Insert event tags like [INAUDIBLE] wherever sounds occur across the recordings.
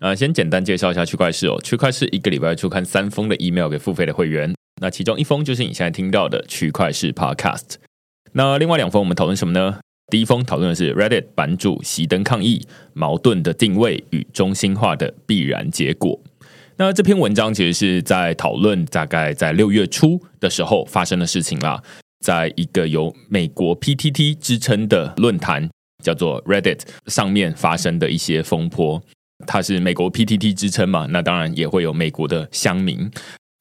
呃，先简单介绍一下区块市哦。区块市一个礼拜出刊三封的 email 给付费的会员，那其中一封就是你现在听到的区块市 podcast。那另外两封我们讨论什么呢？第一封讨论的是 Reddit 版主熄灯抗议，矛盾的定位与中心化的必然结果。那这篇文章其实是在讨论大概在六月初的时候发生的事情啦，在一个由美国 PTT 支撑的论坛叫做 Reddit 上面发生的一些风波。它是美国 PTT 之称嘛？那当然也会有美国的乡民。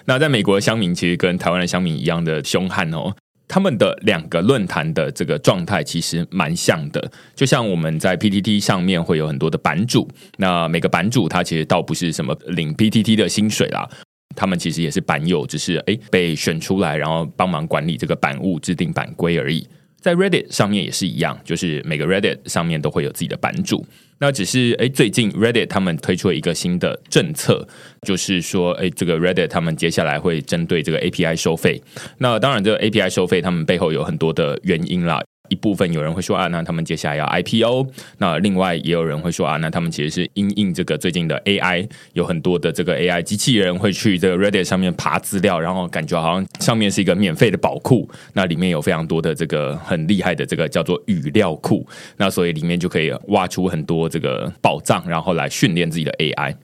那在美国的乡民其实跟台湾的乡民一样的凶悍哦。他们的两个论坛的这个状态其实蛮像的，就像我们在 PTT 上面会有很多的版主。那每个版主他其实倒不是什么领 PTT 的薪水啦，他们其实也是版友，只是诶被选出来，然后帮忙管理这个版务、制定版规而已。在 Reddit 上面也是一样，就是每个 Reddit 上面都会有自己的版主。那只是诶，最近 Reddit 他们推出了一个新的政策，就是说诶，这个 Reddit 他们接下来会针对这个 API 收费。那当然，这个 API 收费，他们背后有很多的原因啦。一部分有人会说啊，那他们接下来要 IPO。那另外也有人会说啊，那他们其实是因应这个最近的 AI，有很多的这个 AI 机器人会去这个 Reddit 上面爬资料，然后感觉好像上面是一个免费的宝库。那里面有非常多的这个很厉害的这个叫做语料库。那所以里面就可以挖出很多这个宝藏，然后来训练自己的 AI。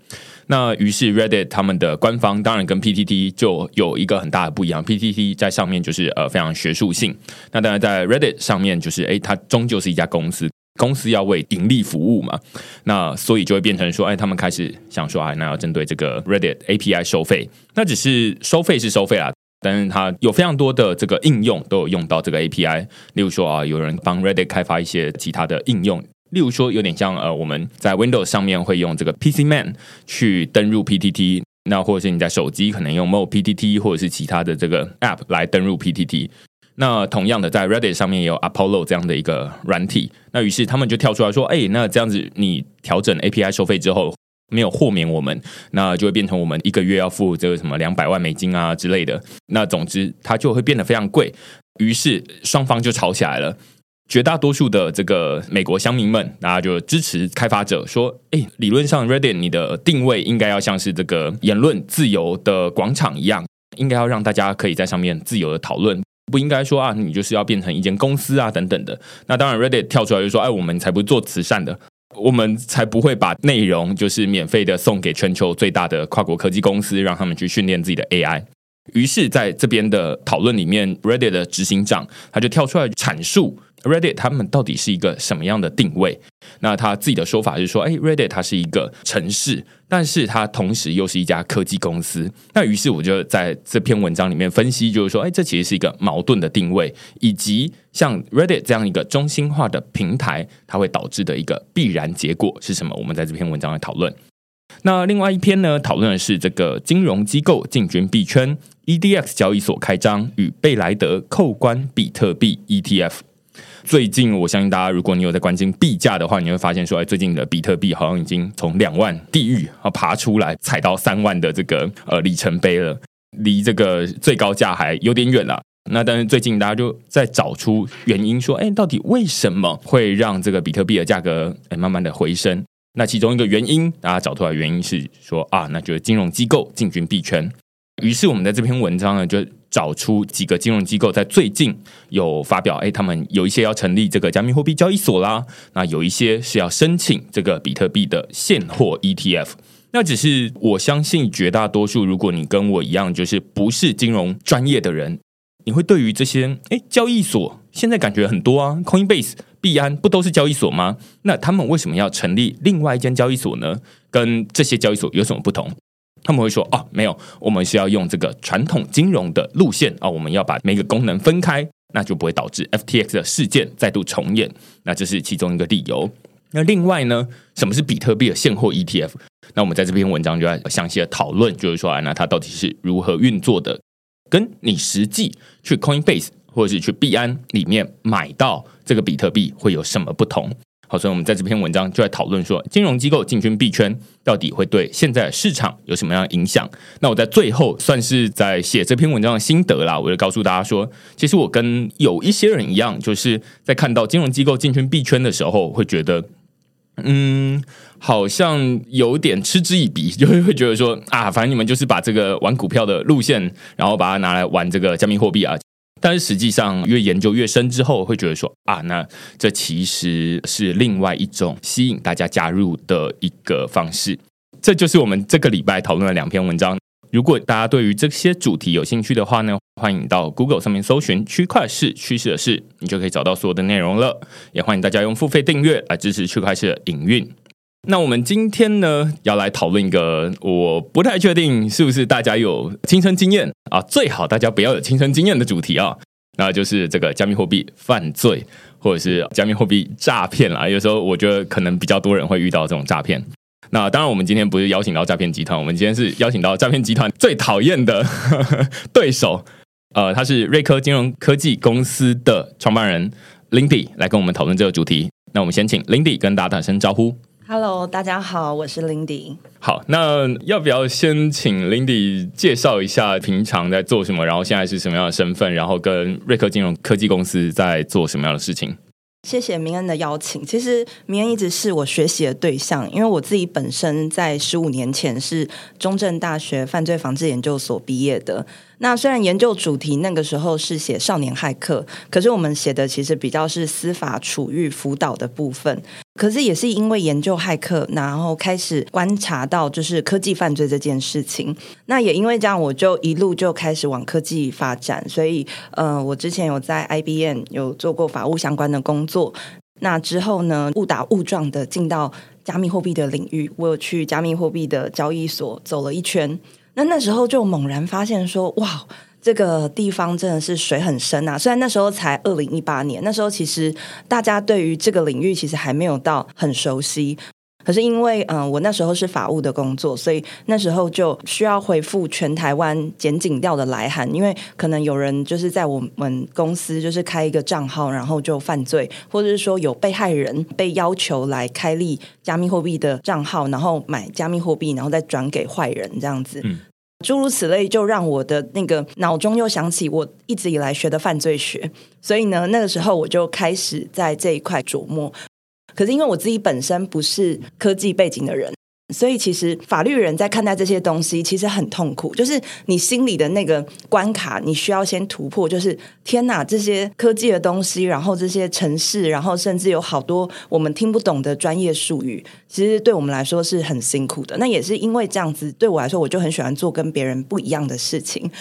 那于是 Reddit 他们的官方当然跟 PTT 就有一个很大的不一样，PTT 在上面就是呃非常学术性，那当然在 Reddit 上面就是哎它终究是一家公司，公司要为盈利服务嘛，那所以就会变成说哎他们开始想说哎那要针对这个 Reddit API 收费，那只是收费是收费啦，但是它有非常多的这个应用都有用到这个 API，例如说啊有人帮 Reddit 开发一些其他的应用。例如说，有点像呃，我们在 Windows 上面会用这个 PC Man 去登入 PTT，那或者是你在手机可能用 Mo PTT 或者是其他的这个 App 来登入 PTT。那同样的，在 Reddit 上面也有 Apollo 这样的一个软体。那于是他们就跳出来说：“哎，那这样子你调整 API 收费之后，没有豁免我们，那就会变成我们一个月要付这个什么两百万美金啊之类的。那总之，它就会变得非常贵。于是双方就吵起来了。”绝大多数的这个美国乡民们，大家就支持开发者说：“哎，理论上 Reddit 你的定位应该要像是这个言论自由的广场一样，应该要让大家可以在上面自由的讨论，不应该说啊，你就是要变成一间公司啊等等的。那当然，Reddit 跳出来就说：哎，我们才不做慈善的，我们才不会把内容就是免费的送给全球最大的跨国科技公司，让他们去训练自己的 AI。”于是，在这边的讨论里面，Reddit 的执行长他就跳出来阐述 Reddit 他们到底是一个什么样的定位。那他自己的说法是说：“哎，Reddit 它是一个城市，但是它同时又是一家科技公司。”那于是我就在这篇文章里面分析，就是说：“哎，这其实是一个矛盾的定位，以及像 Reddit 这样一个中心化的平台，它会导致的一个必然结果是什么？”我们在这篇文章来讨论。那另外一篇呢，讨论的是这个金融机构进军币圈，EDX 交易所开张与贝莱德扣关比特币 ETF。最近，我相信大家，如果你有在关心币价的话，你会发现说，哎，最近的比特币好像已经从两万地狱啊爬出来，踩到三万的这个呃里程碑了，离这个最高价还有点远了。那但是最近大家就在找出原因，说，哎，到底为什么会让这个比特币的价格哎慢慢的回升？那其中一个原因，大家找出来原因是说啊，那就是金融机构进军币圈。于是我们在这篇文章呢，就找出几个金融机构在最近有发表，哎，他们有一些要成立这个加密货币交易所啦，那有一些是要申请这个比特币的现货 ETF。那只是我相信绝大多数，如果你跟我一样，就是不是金融专业的人，你会对于这些哎交易所现在感觉很多啊，Coinbase、币安不都是交易所吗？那他们为什么要成立另外一间交易所呢？跟这些交易所有什么不同？他们会说：“哦，没有，我们需要用这个传统金融的路线啊，我们要把每个功能分开，那就不会导致 FTX 的事件再度重演。那这是其中一个理由。那另外呢，什么是比特币的现货 ETF？那我们在这篇文章就要详细的讨论，就是说，那它到底是如何运作的？跟你实际去 Coinbase 或者是去币安里面买到这个比特币会有什么不同？”好，所以我们在这篇文章就在讨论说，金融机构进军币圈到底会对现在市场有什么样的影响？那我在最后算是在写这篇文章的心得啦，我就告诉大家说，其实我跟有一些人一样，就是在看到金融机构进军币圈的时候，会觉得，嗯，好像有点嗤之以鼻，[LAUGHS] 就会会觉得说，啊，反正你们就是把这个玩股票的路线，然后把它拿来玩这个加密货币啊。但是实际上，越研究越深之后，会觉得说啊，那这其实是另外一种吸引大家加入的一个方式。这就是我们这个礼拜讨论的两篇文章。如果大家对于这些主题有兴趣的话呢，欢迎到 Google 上面搜寻“区块式趋势的事”，你就可以找到所有的内容了。也欢迎大家用付费订阅来支持区块式的营运。那我们今天呢，要来讨论一个我不太确定是不是大家有亲身经验啊，最好大家不要有亲身经验的主题啊，那就是这个加密货币犯罪或者是加密货币诈骗啦。有时候我觉得可能比较多人会遇到这种诈骗。那当然，我们今天不是邀请到诈骗集团，我们今天是邀请到诈骗集团最讨厌的对手，呃，他是瑞科金融科技公司的创办人 Lindy 来跟我们讨论这个主题。那我们先请 Lindy 跟大家打声招呼。Hello，大家好，我是 Lindy。好，那要不要先请 Lindy 介绍一下平常在做什么，然后现在是什么样的身份，然后跟瑞克金融科技公司在做什么样的事情？谢谢明恩的邀请。其实明恩一直是我学习的对象，因为我自己本身在十五年前是中正大学犯罪防治研究所毕业的。那虽然研究主题那个时候是写少年骇客，可是我们写的其实比较是司法处遇辅导的部分。可是也是因为研究骇客，然后开始观察到就是科技犯罪这件事情。那也因为这样，我就一路就开始往科技发展。所以，呃，我之前有在 IBM 有做过法务相关的工作。那之后呢，误打误撞的进到加密货币的领域，我有去加密货币的交易所走了一圈。那那时候就猛然发现说，哇，这个地方真的是水很深啊！虽然那时候才二零一八年，那时候其实大家对于这个领域其实还没有到很熟悉。可是因为嗯，我那时候是法务的工作，所以那时候就需要回复全台湾检警调的来函，因为可能有人就是在我们公司就是开一个账号，然后就犯罪，或者是说有被害人被要求来开立加密货币的账号，然后买加密货币，然后再转给坏人这样子。诸如此类，就让我的那个脑中又想起我一直以来学的犯罪学，所以呢，那个时候我就开始在这一块琢磨。可是因为我自己本身不是科技背景的人。所以，其实法律人在看待这些东西，其实很痛苦。就是你心里的那个关卡，你需要先突破。就是天呐，这些科技的东西，然后这些城市，然后甚至有好多我们听不懂的专业术语，其实对我们来说是很辛苦的。那也是因为这样子，对我来说，我就很喜欢做跟别人不一样的事情。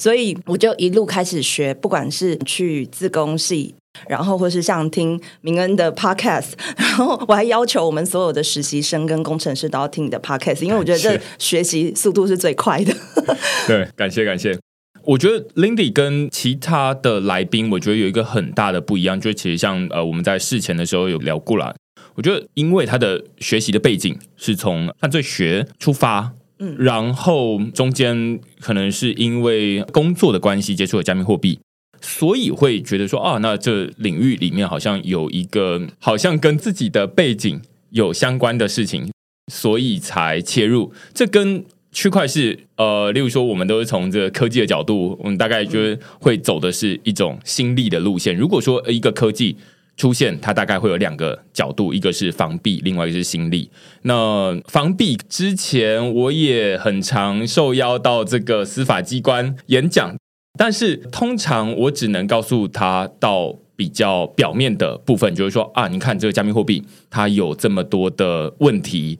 所以，我就一路开始学，不管是去自工系。然后，或是像听明恩的 podcast，[LAUGHS] 然后我还要求我们所有的实习生跟工程师都要听你的 podcast，因为我觉得这学习速度是最快的。[LAUGHS] 对，感谢感谢。我觉得 Lindy 跟其他的来宾，我觉得有一个很大的不一样，就其实像呃，我们在事前的时候有聊过了。我觉得，因为他的学习的背景是从犯罪学出发，嗯，然后中间可能是因为工作的关系接触了加密货币。所以会觉得说啊，那这领域里面好像有一个好像跟自己的背景有相关的事情，所以才切入。这跟区块是呃，例如说我们都是从这个科技的角度，我们大概就是会走的是一种新力的路线。如果说一个科技出现，它大概会有两个角度，一个是防弊，另外一个是心理。那防弊之前，我也很常受邀到这个司法机关演讲，但是通常我只能告诉他到比较表面的部分，就是说啊，你看这个加密货币，它有这么多的问题。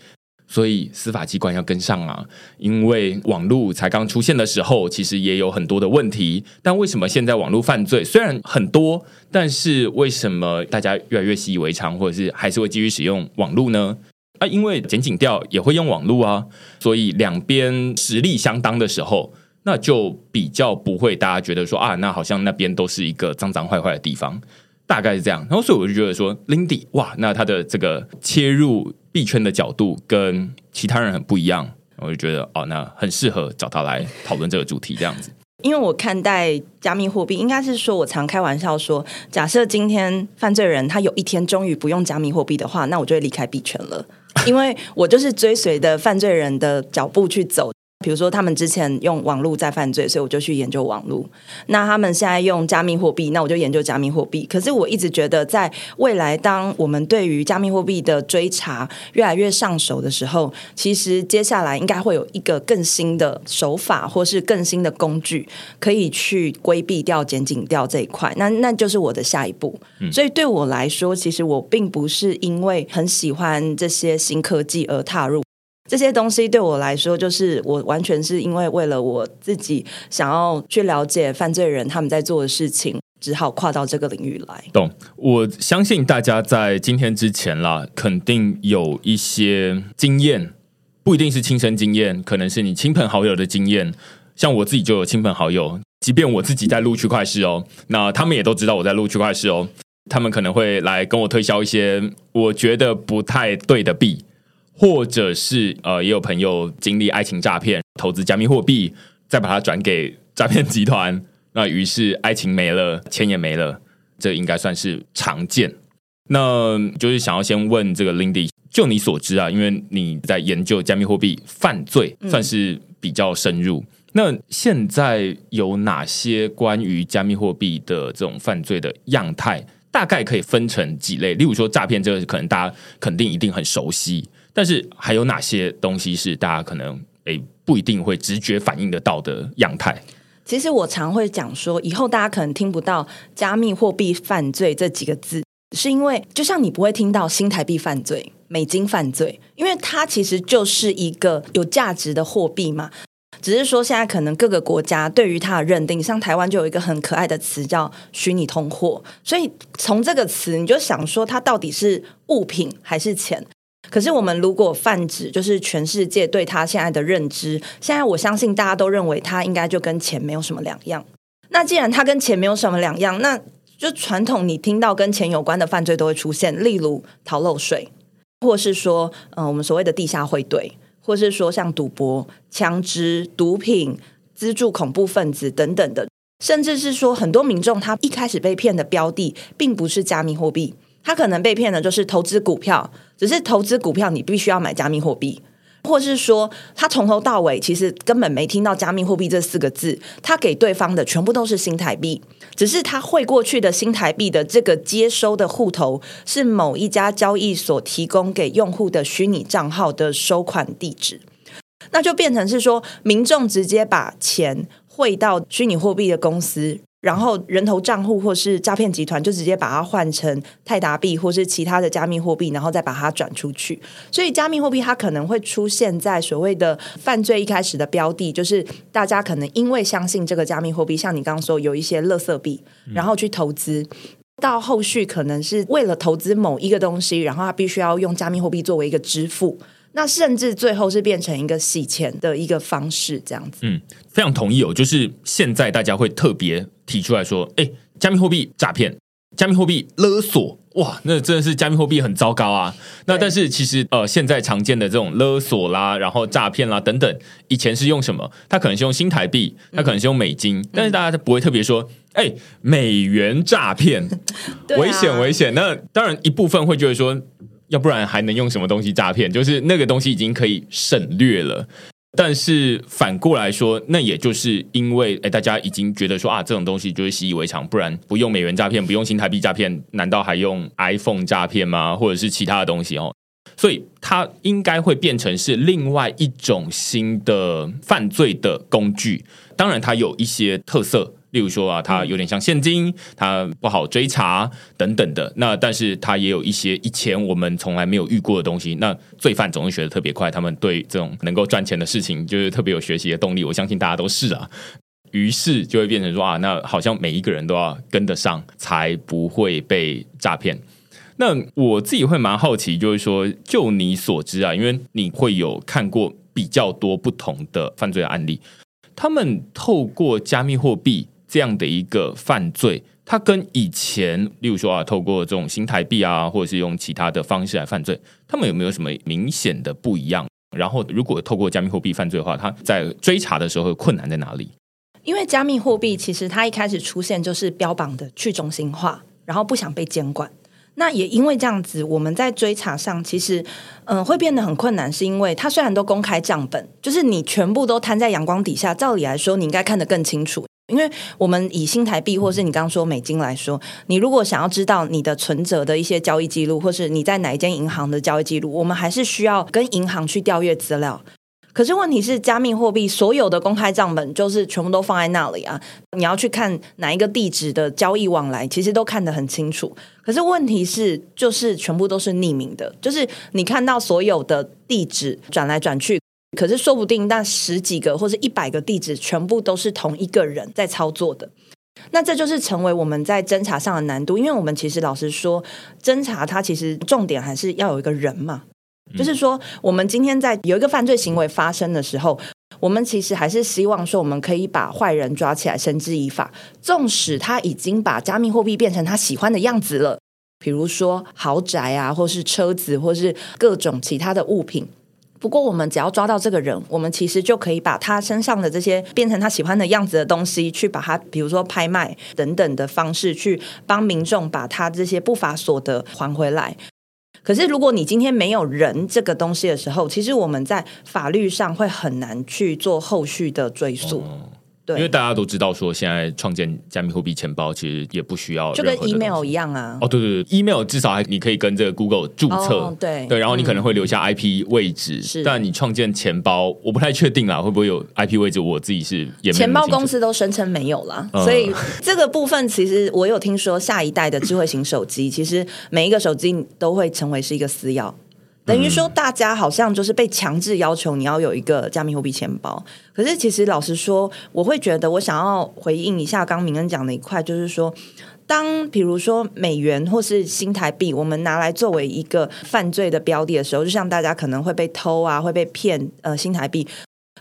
所以司法机关要跟上啊，因为网络才刚出现的时候，其实也有很多的问题。但为什么现在网络犯罪虽然很多，但是为什么大家越来越习以为常，或者是还是会继续使用网络呢？啊，因为检警调也会用网络啊，所以两边实力相当的时候，那就比较不会大家觉得说啊，那好像那边都是一个脏脏坏坏的地方。大概是这样，然后所以我就觉得说，Lindy，哇，那他的这个切入币圈的角度跟其他人很不一样，我就觉得哦，那很适合找他来讨论这个主题这样子。因为我看待加密货币，应该是说我常开玩笑说，假设今天犯罪人他有一天终于不用加密货币的话，那我就会离开币圈了，因为我就是追随的犯罪人的脚步去走。比如说，他们之前用网络在犯罪，所以我就去研究网络。那他们现在用加密货币，那我就研究加密货币。可是我一直觉得，在未来，当我们对于加密货币的追查越来越上手的时候，其实接下来应该会有一个更新的手法，或是更新的工具，可以去规避掉、减紧掉这一块。那那就是我的下一步。所以对我来说，其实我并不是因为很喜欢这些新科技而踏入。这些东西对我来说，就是我完全是因为为了我自己想要去了解犯罪人他们在做的事情，只好跨到这个领域来。懂？我相信大家在今天之前啦，肯定有一些经验，不一定是亲身经验，可能是你亲朋好友的经验。像我自己就有亲朋好友，即便我自己在录区块事哦，那他们也都知道我在录区块事哦，他们可能会来跟我推销一些我觉得不太对的币。或者是呃，也有朋友经历爱情诈骗，投资加密货币，再把它转给诈骗集团，那于是爱情没了，钱也没了，这应该算是常见。那就是想要先问这个 Lindy，就你所知啊，因为你在研究加密货币犯罪，算是比较深入。那现在有哪些关于加密货币的这种犯罪的样态？大概可以分成几类？例如说诈骗，这个可能大家肯定一定很熟悉。但是还有哪些东西是大家可能诶不一定会直觉反应得到的样态？其实我常会讲说，以后大家可能听不到“加密货币犯罪”这几个字，是因为就像你不会听到新台币犯罪、美金犯罪，因为它其实就是一个有价值的货币嘛。只是说现在可能各个国家对于它的认定，像台湾就有一个很可爱的词叫“虚拟通货”，所以从这个词你就想说，它到底是物品还是钱？可是，我们如果泛指，就是全世界对他现在的认知，现在我相信大家都认为他应该就跟钱没有什么两样。那既然他跟钱没有什么两样，那就传统你听到跟钱有关的犯罪都会出现，例如逃漏税，或是说，呃，我们所谓的地下汇兑，或是说像赌博、枪支、毒品、资助恐怖分子等等的，甚至是说很多民众他一开始被骗的标的，并不是加密货币。他可能被骗的，就是投资股票，只是投资股票你必须要买加密货币，或是说他从头到尾其实根本没听到加密货币这四个字，他给对方的全部都是新台币，只是他汇过去的新台币的这个接收的户头是某一家交易所提供给用户的虚拟账号的收款地址，那就变成是说民众直接把钱汇到虚拟货币的公司。然后人头账户或是诈骗集团就直接把它换成泰达币或是其他的加密货币，然后再把它转出去。所以加密货币它可能会出现在所谓的犯罪一开始的标的，就是大家可能因为相信这个加密货币，像你刚刚说有一些垃圾币，然后去投资，到后续可能是为了投资某一个东西，然后他必须要用加密货币作为一个支付。那甚至最后是变成一个洗钱的一个方式，这样子。嗯，非常同意哦。就是现在大家会特别提出来说，哎，加密货币诈骗、加密货币勒索，哇，那真的是加密货币很糟糕啊。那但是其实呃，现在常见的这种勒索啦，然后诈骗啦等等，以前是用什么？它可能是用新台币，它可能是用美金，但是大家不会特别说，哎，美元诈骗，[LAUGHS] 危险危险。那当然一部分会觉得说。要不然还能用什么东西诈骗？就是那个东西已经可以省略了。但是反过来说，那也就是因为哎，大家已经觉得说啊，这种东西就是习以为常，不然不用美元诈骗，不用新台币诈骗，难道还用 iPhone 诈骗吗？或者是其他的东西哦？所以它应该会变成是另外一种新的犯罪的工具。当然，它有一些特色。例如说啊，它有点像现金，它不好追查等等的。那但是它也有一些以前我们从来没有遇过的东西。那罪犯总是学的特别快，他们对这种能够赚钱的事情就是特别有学习的动力。我相信大家都是啊。于是就会变成说啊，那好像每一个人都要跟得上，才不会被诈骗。那我自己会蛮好奇，就是说，就你所知啊，因为你会有看过比较多不同的犯罪案例，他们透过加密货币。这样的一个犯罪，它跟以前，例如说啊，透过这种新台币啊，或者是用其他的方式来犯罪，他们有没有什么明显的不一样？然后，如果透过加密货币犯罪的话，它在追查的时候困难在哪里？因为加密货币其实它一开始出现就是标榜的去中心化，然后不想被监管。那也因为这样子，我们在追查上其实，嗯，会变得很困难，是因为它虽然都公开账本，就是你全部都摊在阳光底下，照理来说，你应该看得更清楚。因为我们以新台币或是你刚刚说美金来说，你如果想要知道你的存折的一些交易记录，或是你在哪一间银行的交易记录，我们还是需要跟银行去调阅资料。可是问题是，加密货币所有的公开账本就是全部都放在那里啊，你要去看哪一个地址的交易往来，其实都看得很清楚。可是问题是，就是全部都是匿名的，就是你看到所有的地址转来转去。可是说不定那十几个或者一百个地址全部都是同一个人在操作的，那这就是成为我们在侦查上的难度。因为我们其实老实说，侦查它其实重点还是要有一个人嘛，就是说我们今天在有一个犯罪行为发生的时候，我们其实还是希望说我们可以把坏人抓起来，绳之以法。纵使他已经把加密货币变成他喜欢的样子了，比如说豪宅啊，或是车子，或是各种其他的物品。不过，我们只要抓到这个人，我们其实就可以把他身上的这些变成他喜欢的样子的东西，去把他，比如说拍卖等等的方式，去帮民众把他这些不法所得还回来。可是，如果你今天没有人这个东西的时候，其实我们在法律上会很难去做后续的追溯。因为大家都知道，说现在创建加密货币钱包其实也不需要，就跟 email 一样啊。哦，对对对，email 至少还你可以跟这个 Google 注册，对对，然后你可能会留下 IP 位置。是，但你创建钱包，我不太确定啊，会不会有 IP 位置？我自己是钱包公司都声称没有啦，所以这个部分其实我有听说，下一代的智慧型手机，其实每一个手机都会成为是一个私钥。等于说，大家好像就是被强制要求你要有一个加密货币钱包。可是，其实老实说，我会觉得，我想要回应一下刚明恩讲的一块，就是说，当比如说美元或是新台币，我们拿来作为一个犯罪的标的的时候，就像大家可能会被偷啊，会被骗呃新台币。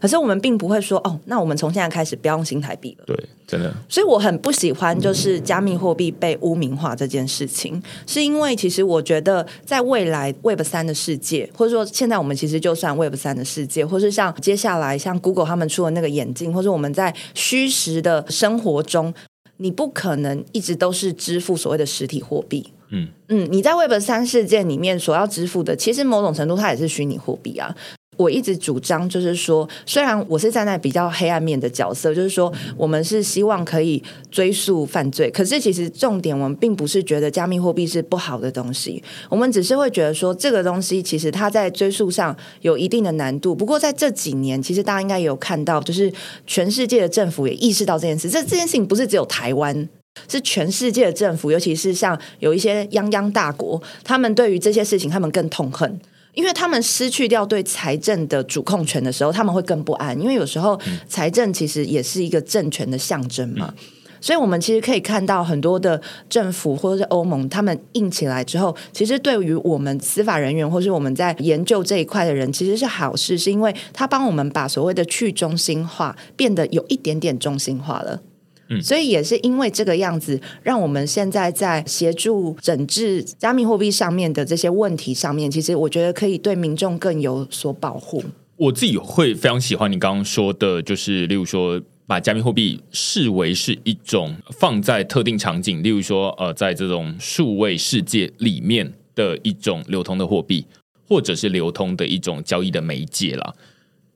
可是我们并不会说哦，那我们从现在开始不要用新台币了。对，真的。所以我很不喜欢就是加密货币被污名化这件事情，是因为其实我觉得在未来 Web 三的世界，或者说现在我们其实就算 Web 三的世界，或是像接下来像 Google 他们出的那个眼镜，或者我们在虚实的生活中，你不可能一直都是支付所谓的实体货币。嗯嗯，你在 Web 三世界里面所要支付的，其实某种程度它也是虚拟货币啊。我一直主张，就是说，虽然我是站在比较黑暗面的角色，就是说，我们是希望可以追溯犯罪，可是其实重点，我们并不是觉得加密货币是不好的东西，我们只是会觉得说，这个东西其实它在追溯上有一定的难度。不过在这几年，其实大家应该有看到，就是全世界的政府也意识到这件事。这这件事情不是只有台湾，是全世界的政府，尤其是像有一些泱泱大国，他们对于这些事情，他们更痛恨。因为他们失去掉对财政的主控权的时候，他们会更不安。因为有时候财政其实也是一个政权的象征嘛，所以我们其实可以看到很多的政府或者是欧盟，他们硬起来之后，其实对于我们司法人员或是我们在研究这一块的人，其实是好事，是因为他帮我们把所谓的去中心化变得有一点点中心化了。所以也是因为这个样子，让我们现在在协助整治加密货币上面的这些问题上面，其实我觉得可以对民众更有所保护。我自己会非常喜欢你刚刚说的，就是例如说把加密货币视为是一种放在特定场景，例如说呃，在这种数位世界里面的一种流通的货币，或者是流通的一种交易的媒介啦。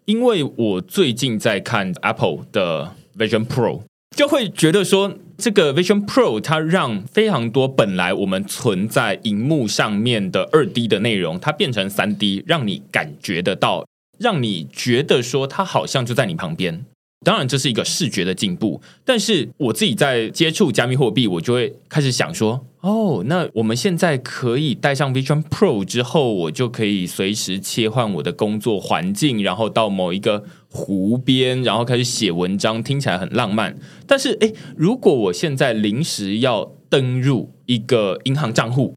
因为我最近在看 Apple 的 Vision Pro，就会觉得说，这个 Vision Pro 它让非常多本来我们存在荧幕上面的二 D 的内容，它变成三 D，让你感觉得到，让你觉得说它好像就在你旁边。当然，这是一个视觉的进步，但是我自己在接触加密货币，我就会开始想说，哦，那我们现在可以带上 Vision Pro 之后，我就可以随时切换我的工作环境，然后到某一个湖边，然后开始写文章，听起来很浪漫。但是，诶，如果我现在临时要登入一个银行账户，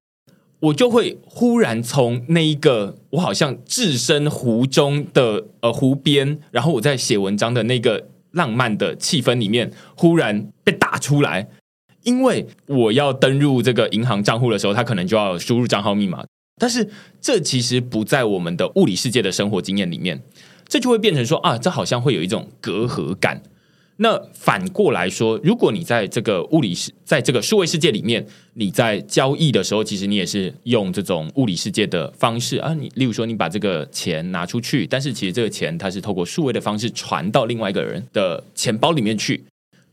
我就会忽然从那一个我好像置身湖中的呃湖边，然后我在写文章的那个。浪漫的气氛里面，忽然被打出来，因为我要登入这个银行账户的时候，他可能就要输入账号密码。但是这其实不在我们的物理世界的生活经验里面，这就会变成说啊，这好像会有一种隔阂感。那反过来说，如果你在这个物理世，在这个数位世界里面，你在交易的时候，其实你也是用这种物理世界的方式啊。你例如说，你把这个钱拿出去，但是其实这个钱它是透过数位的方式传到另外一个人的钱包里面去。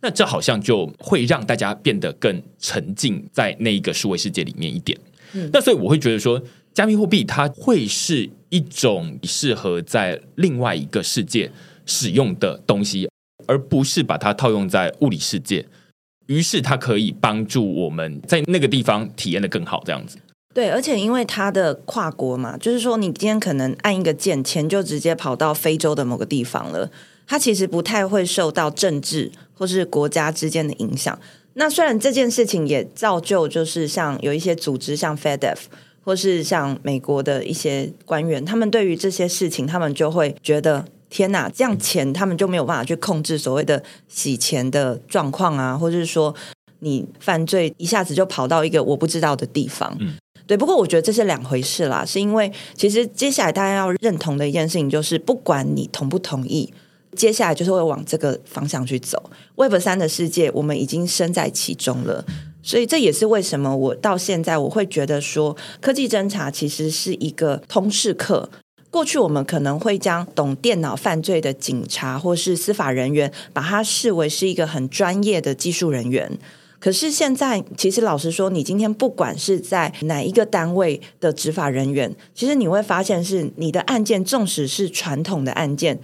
那这好像就会让大家变得更沉浸在那一个数位世界里面一点。嗯那所以我会觉得说，加密货币它会是一种适合在另外一个世界使用的东西。而不是把它套用在物理世界，于是它可以帮助我们在那个地方体验的更好，这样子。对，而且因为它的跨国嘛，就是说你今天可能按一个键，钱就直接跑到非洲的某个地方了。它其实不太会受到政治或是国家之间的影响。那虽然这件事情也造就，就是像有一些组织，像 FedEf 或是像美国的一些官员，他们对于这些事情，他们就会觉得。天呐，这样钱他们就没有办法去控制所谓的洗钱的状况啊，或者是说你犯罪一下子就跑到一个我不知道的地方。嗯，对。不过我觉得这是两回事啦，是因为其实接下来大家要认同的一件事情就是，不管你同不同意，接下来就是会往这个方向去走。Web 三的世界，我们已经身在其中了，所以这也是为什么我到现在我会觉得说，科技侦查其实是一个通识课。过去我们可能会将懂电脑犯罪的警察或是司法人员，把它视为是一个很专业的技术人员。可是现在，其实老实说，你今天不管是在哪一个单位的执法人员，其实你会发现，是你的案件，纵使是传统的案件，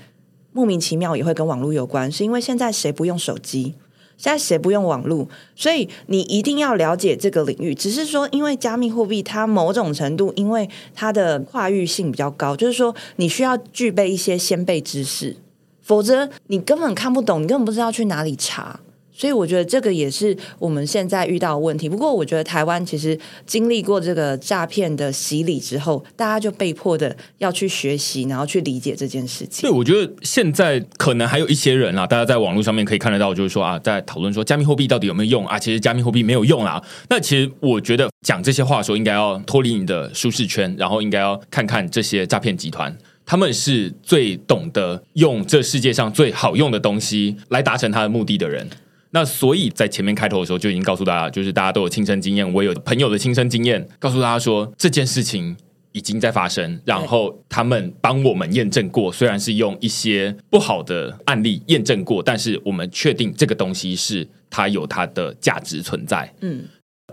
莫名其妙也会跟网络有关，是因为现在谁不用手机？现在谁不用网络？所以你一定要了解这个领域。只是说，因为加密货币它某种程度，因为它的跨域性比较高，就是说你需要具备一些先辈知识，否则你根本看不懂，你根本不知道去哪里查。所以我觉得这个也是我们现在遇到的问题。不过我觉得台湾其实经历过这个诈骗的洗礼之后，大家就被迫的要去学习，然后去理解这件事情。对，我觉得现在可能还有一些人啊，大家在网络上面可以看得到，就是说啊，在讨论说加密货币到底有没有用啊？其实加密货币没有用啊。那其实我觉得讲这些话的时候，应该要脱离你的舒适圈，然后应该要看看这些诈骗集团，他们是最懂得用这世界上最好用的东西来达成他的目的的人。那所以在前面开头的时候就已经告诉大家，就是大家都有亲身经验，我有朋友的亲身经验，告诉大家说这件事情已经在发生，然后他们帮我们验证过，虽然是用一些不好的案例验证过，但是我们确定这个东西是它有它的价值存在。嗯，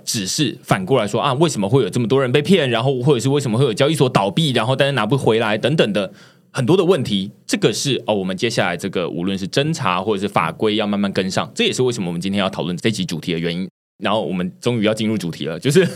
只是反过来说啊，为什么会有这么多人被骗，然后或者是为什么会有交易所倒闭，然后但是拿不回来等等的。很多的问题，这个是哦，我们接下来这个无论是侦查或者是法规要慢慢跟上，这也是为什么我们今天要讨论这集主题的原因。然后我们终于要进入主题了，就是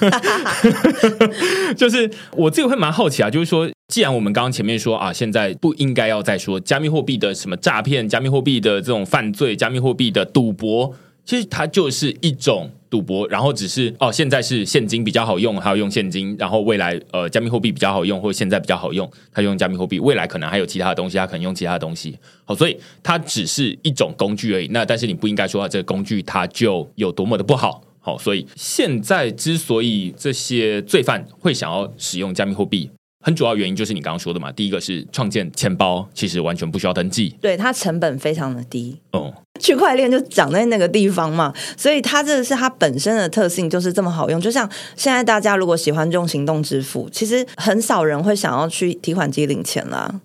[LAUGHS] 就是我自己会蛮好奇啊，就是说，既然我们刚刚前面说啊，现在不应该要再说加密货币的什么诈骗、加密货币的这种犯罪、加密货币的赌博。其实它就是一种赌博，然后只是哦，现在是现金比较好用，还要用现金，然后未来呃，加密货币比较好用，或者现在比较好用，它用加密货币，未来可能还有其他的东西，它可能用其他的东西。好，所以它只是一种工具而已。那但是你不应该说这个工具它就有多么的不好。好，所以现在之所以这些罪犯会想要使用加密货币。很主要原因就是你刚刚说的嘛，第一个是创建钱包，其实完全不需要登记，对它成本非常的低哦。区块链就长在那个地方嘛，所以它这个是它本身的特性，就是这么好用。就像现在大家如果喜欢用行动支付，其实很少人会想要去提款机领钱啦。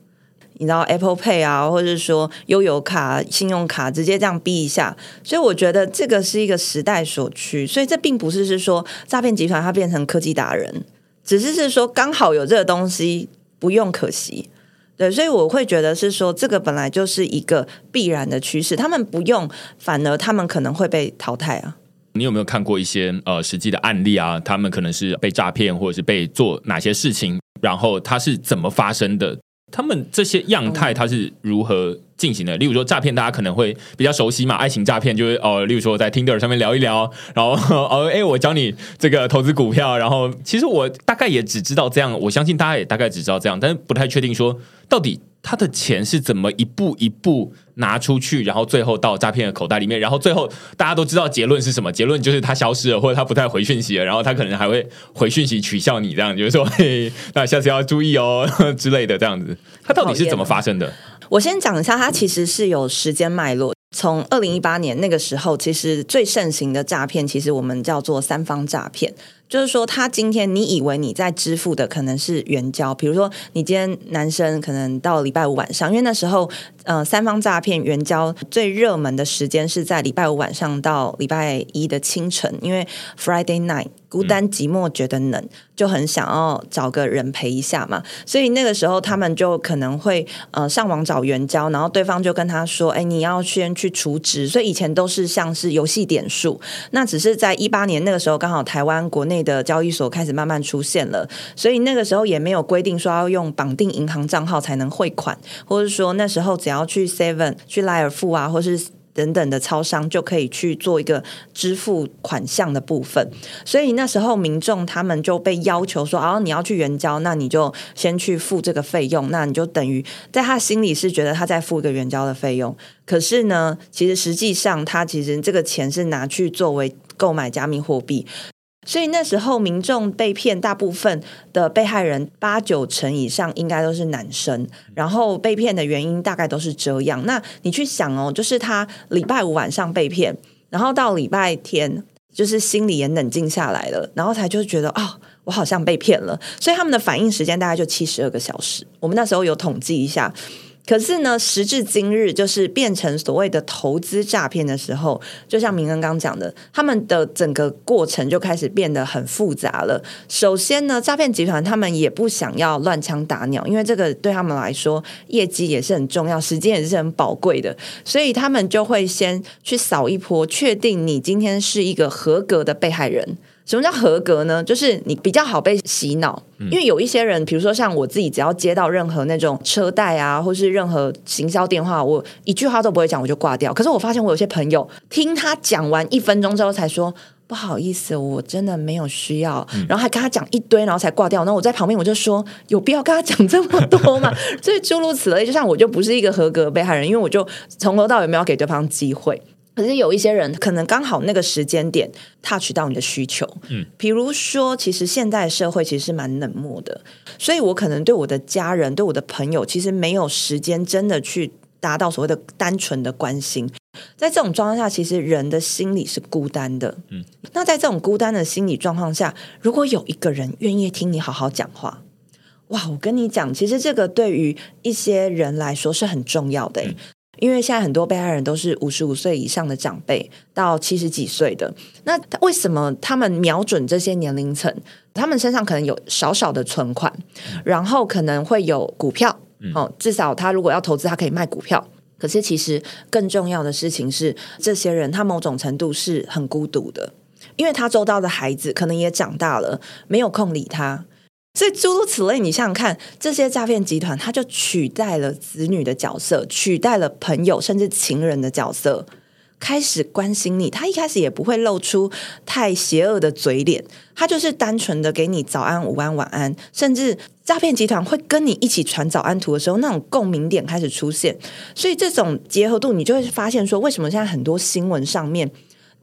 你知道 Apple Pay 啊，或者说悠游卡、信用卡，直接这样逼一下。所以我觉得这个是一个时代所趋，所以这并不是是说诈骗集团它变成科技达人，只是是说刚好有这个东西，不用可惜。对，所以我会觉得是说，这个本来就是一个必然的趋势，他们不用，反而他们可能会被淘汰啊。你有没有看过一些呃实际的案例啊？他们可能是被诈骗，或者是被做哪些事情，然后它是怎么发生的？他们这些样态它是如何进行的？例如说诈骗，大家可能会比较熟悉嘛，爱情诈骗就是哦，例如说在 Tinder 上面聊一聊，然后 [LAUGHS] 哦，哎，我教你这个投资股票，然后其实我大概也只知道这样，我相信大家也大概只知道这样，但是不太确定说到底。他的钱是怎么一步一步拿出去，然后最后到诈骗的口袋里面，然后最后大家都知道结论是什么？结论就是他消失了，或者他不太回讯息了，然后他可能还会回讯息取笑你，这样就是说，嘿，那下次要注意哦 [LAUGHS] 之类的，这样子。他到底是怎么发生的？我先讲一下，它其实是有时间脉络。从二零一八年那个时候，其实最盛行的诈骗，其实我们叫做三方诈骗。就是说，他今天你以为你在支付的可能是原交，比如说你今天男生可能到礼拜五晚上，因为那时候呃三方诈骗援交最热门的时间是在礼拜五晚上到礼拜一的清晨，因为 Friday night 孤单寂寞觉得冷，就很想要找个人陪一下嘛，所以那个时候他们就可能会呃上网找援交，然后对方就跟他说：“哎，你要先去储值。”所以以前都是像是游戏点数，那只是在一八年那个时候刚好台湾国内。内的交易所开始慢慢出现了，所以那个时候也没有规定说要用绑定银行账号才能汇款，或者说那时候只要然后去 Seven、去莱尔富啊，或是等等的超商就可以去做一个支付款项的部分。所以那时候民众他们就被要求说：“哦，你要去援交，那你就先去付这个费用。”那你就等于在他心里是觉得他在付一个援交的费用。可是呢，其实实际上他其实这个钱是拿去作为购买加密货币。所以那时候民众被骗，大部分的被害人八九成以上应该都是男生，然后被骗的原因大概都是这样。那你去想哦，就是他礼拜五晚上被骗，然后到礼拜天，就是心里也冷静下来了，然后才就觉得啊，我好像被骗了。所以他们的反应时间大概就七十二个小时。我们那时候有统计一下。可是呢，时至今日，就是变成所谓的投资诈骗的时候，就像明恩刚讲的，他们的整个过程就开始变得很复杂了。首先呢，诈骗集团他们也不想要乱枪打鸟，因为这个对他们来说，业绩也是很重要，时间也是很宝贵的，所以他们就会先去扫一波，确定你今天是一个合格的被害人。什么叫合格呢？就是你比较好被洗脑，因为有一些人，比如说像我自己，只要接到任何那种车贷啊，或是任何行销电话，我一句话都不会讲，我就挂掉。可是我发现我有些朋友听他讲完一分钟之后，才说不好意思，我真的没有需要，然后还跟他讲一堆，然后才挂掉。那我在旁边我就说，有必要跟他讲这么多吗？[LAUGHS] 所以诸如此类，就像我就不是一个合格被害人，因为我就从头到尾没有给对方机会。可是有一些人可能刚好那个时间点 touch 到你的需求，嗯，比如说，其实现在社会其实是蛮冷漠的，所以我可能对我的家人、对我的朋友，其实没有时间真的去达到所谓的单纯的关心。在这种状况下，其实人的心理是孤单的，嗯，那在这种孤单的心理状况下，如果有一个人愿意听你好好讲话，哇，我跟你讲，其实这个对于一些人来说是很重要的。因为现在很多被害人都是五十五岁以上的长辈到七十几岁的，那为什么他们瞄准这些年龄层？他们身上可能有少少的存款，然后可能会有股票，哦，至少他如果要投资，他可以卖股票。可是其实更重要的事情是，这些人他某种程度是很孤独的，因为他周遭的孩子可能也长大了，没有空理他。所以诸如此类，你想想看，这些诈骗集团，他就取代了子女的角色，取代了朋友甚至情人的角色，开始关心你。他一开始也不会露出太邪恶的嘴脸，他就是单纯的给你早安、午安、晚安，甚至诈骗集团会跟你一起传早安图的时候，那种共鸣点开始出现。所以这种结合度，你就会发现说，为什么现在很多新闻上面。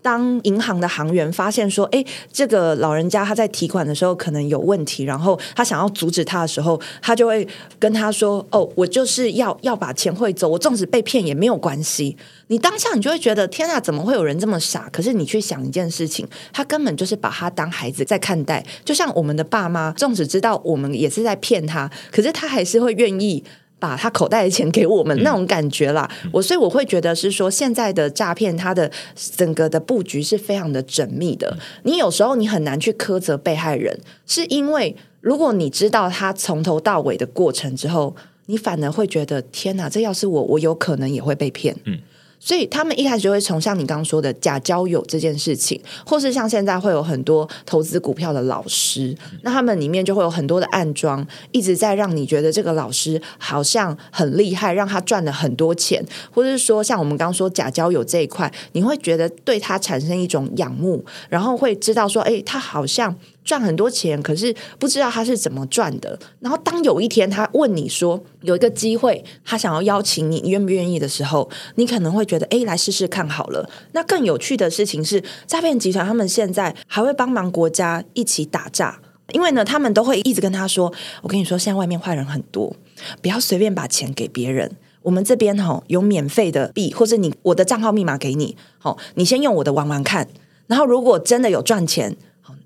当银行的行员发现说：“哎，这个老人家他在提款的时候可能有问题，然后他想要阻止他的时候，他就会跟他说：‘哦，我就是要要把钱汇走，我纵使被骗也没有关系。’你当下你就会觉得天啊，怎么会有人这么傻？可是你去想一件事情，他根本就是把他当孩子在看待，就像我们的爸妈，纵使知道我们也是在骗他，可是他还是会愿意。”把他口袋的钱给我们那种感觉啦。我所以我会觉得是说，现在的诈骗它的整个的布局是非常的缜密的。你有时候你很难去苛责被害人，是因为如果你知道他从头到尾的过程之后，你反而会觉得天哪，这要是我，我有可能也会被骗。嗯。所以他们一开始就会从像你刚刚说的假交友这件事情，或是像现在会有很多投资股票的老师，那他们里面就会有很多的暗装，一直在让你觉得这个老师好像很厉害，让他赚了很多钱，或者是说像我们刚刚说假交友这一块，你会觉得对他产生一种仰慕，然后会知道说，哎，他好像。赚很多钱，可是不知道他是怎么赚的。然后当有一天他问你说有一个机会，他想要邀请你，你愿不愿意的时候，你可能会觉得哎，来试试看好了。那更有趣的事情是，诈骗集团他们现在还会帮忙国家一起打诈，因为呢，他们都会一直跟他说：“我跟你说，现在外面坏人很多，不要随便把钱给别人。我们这边哈有免费的币，或者你我的账号密码给你，好，你先用我的玩玩看。然后如果真的有赚钱。”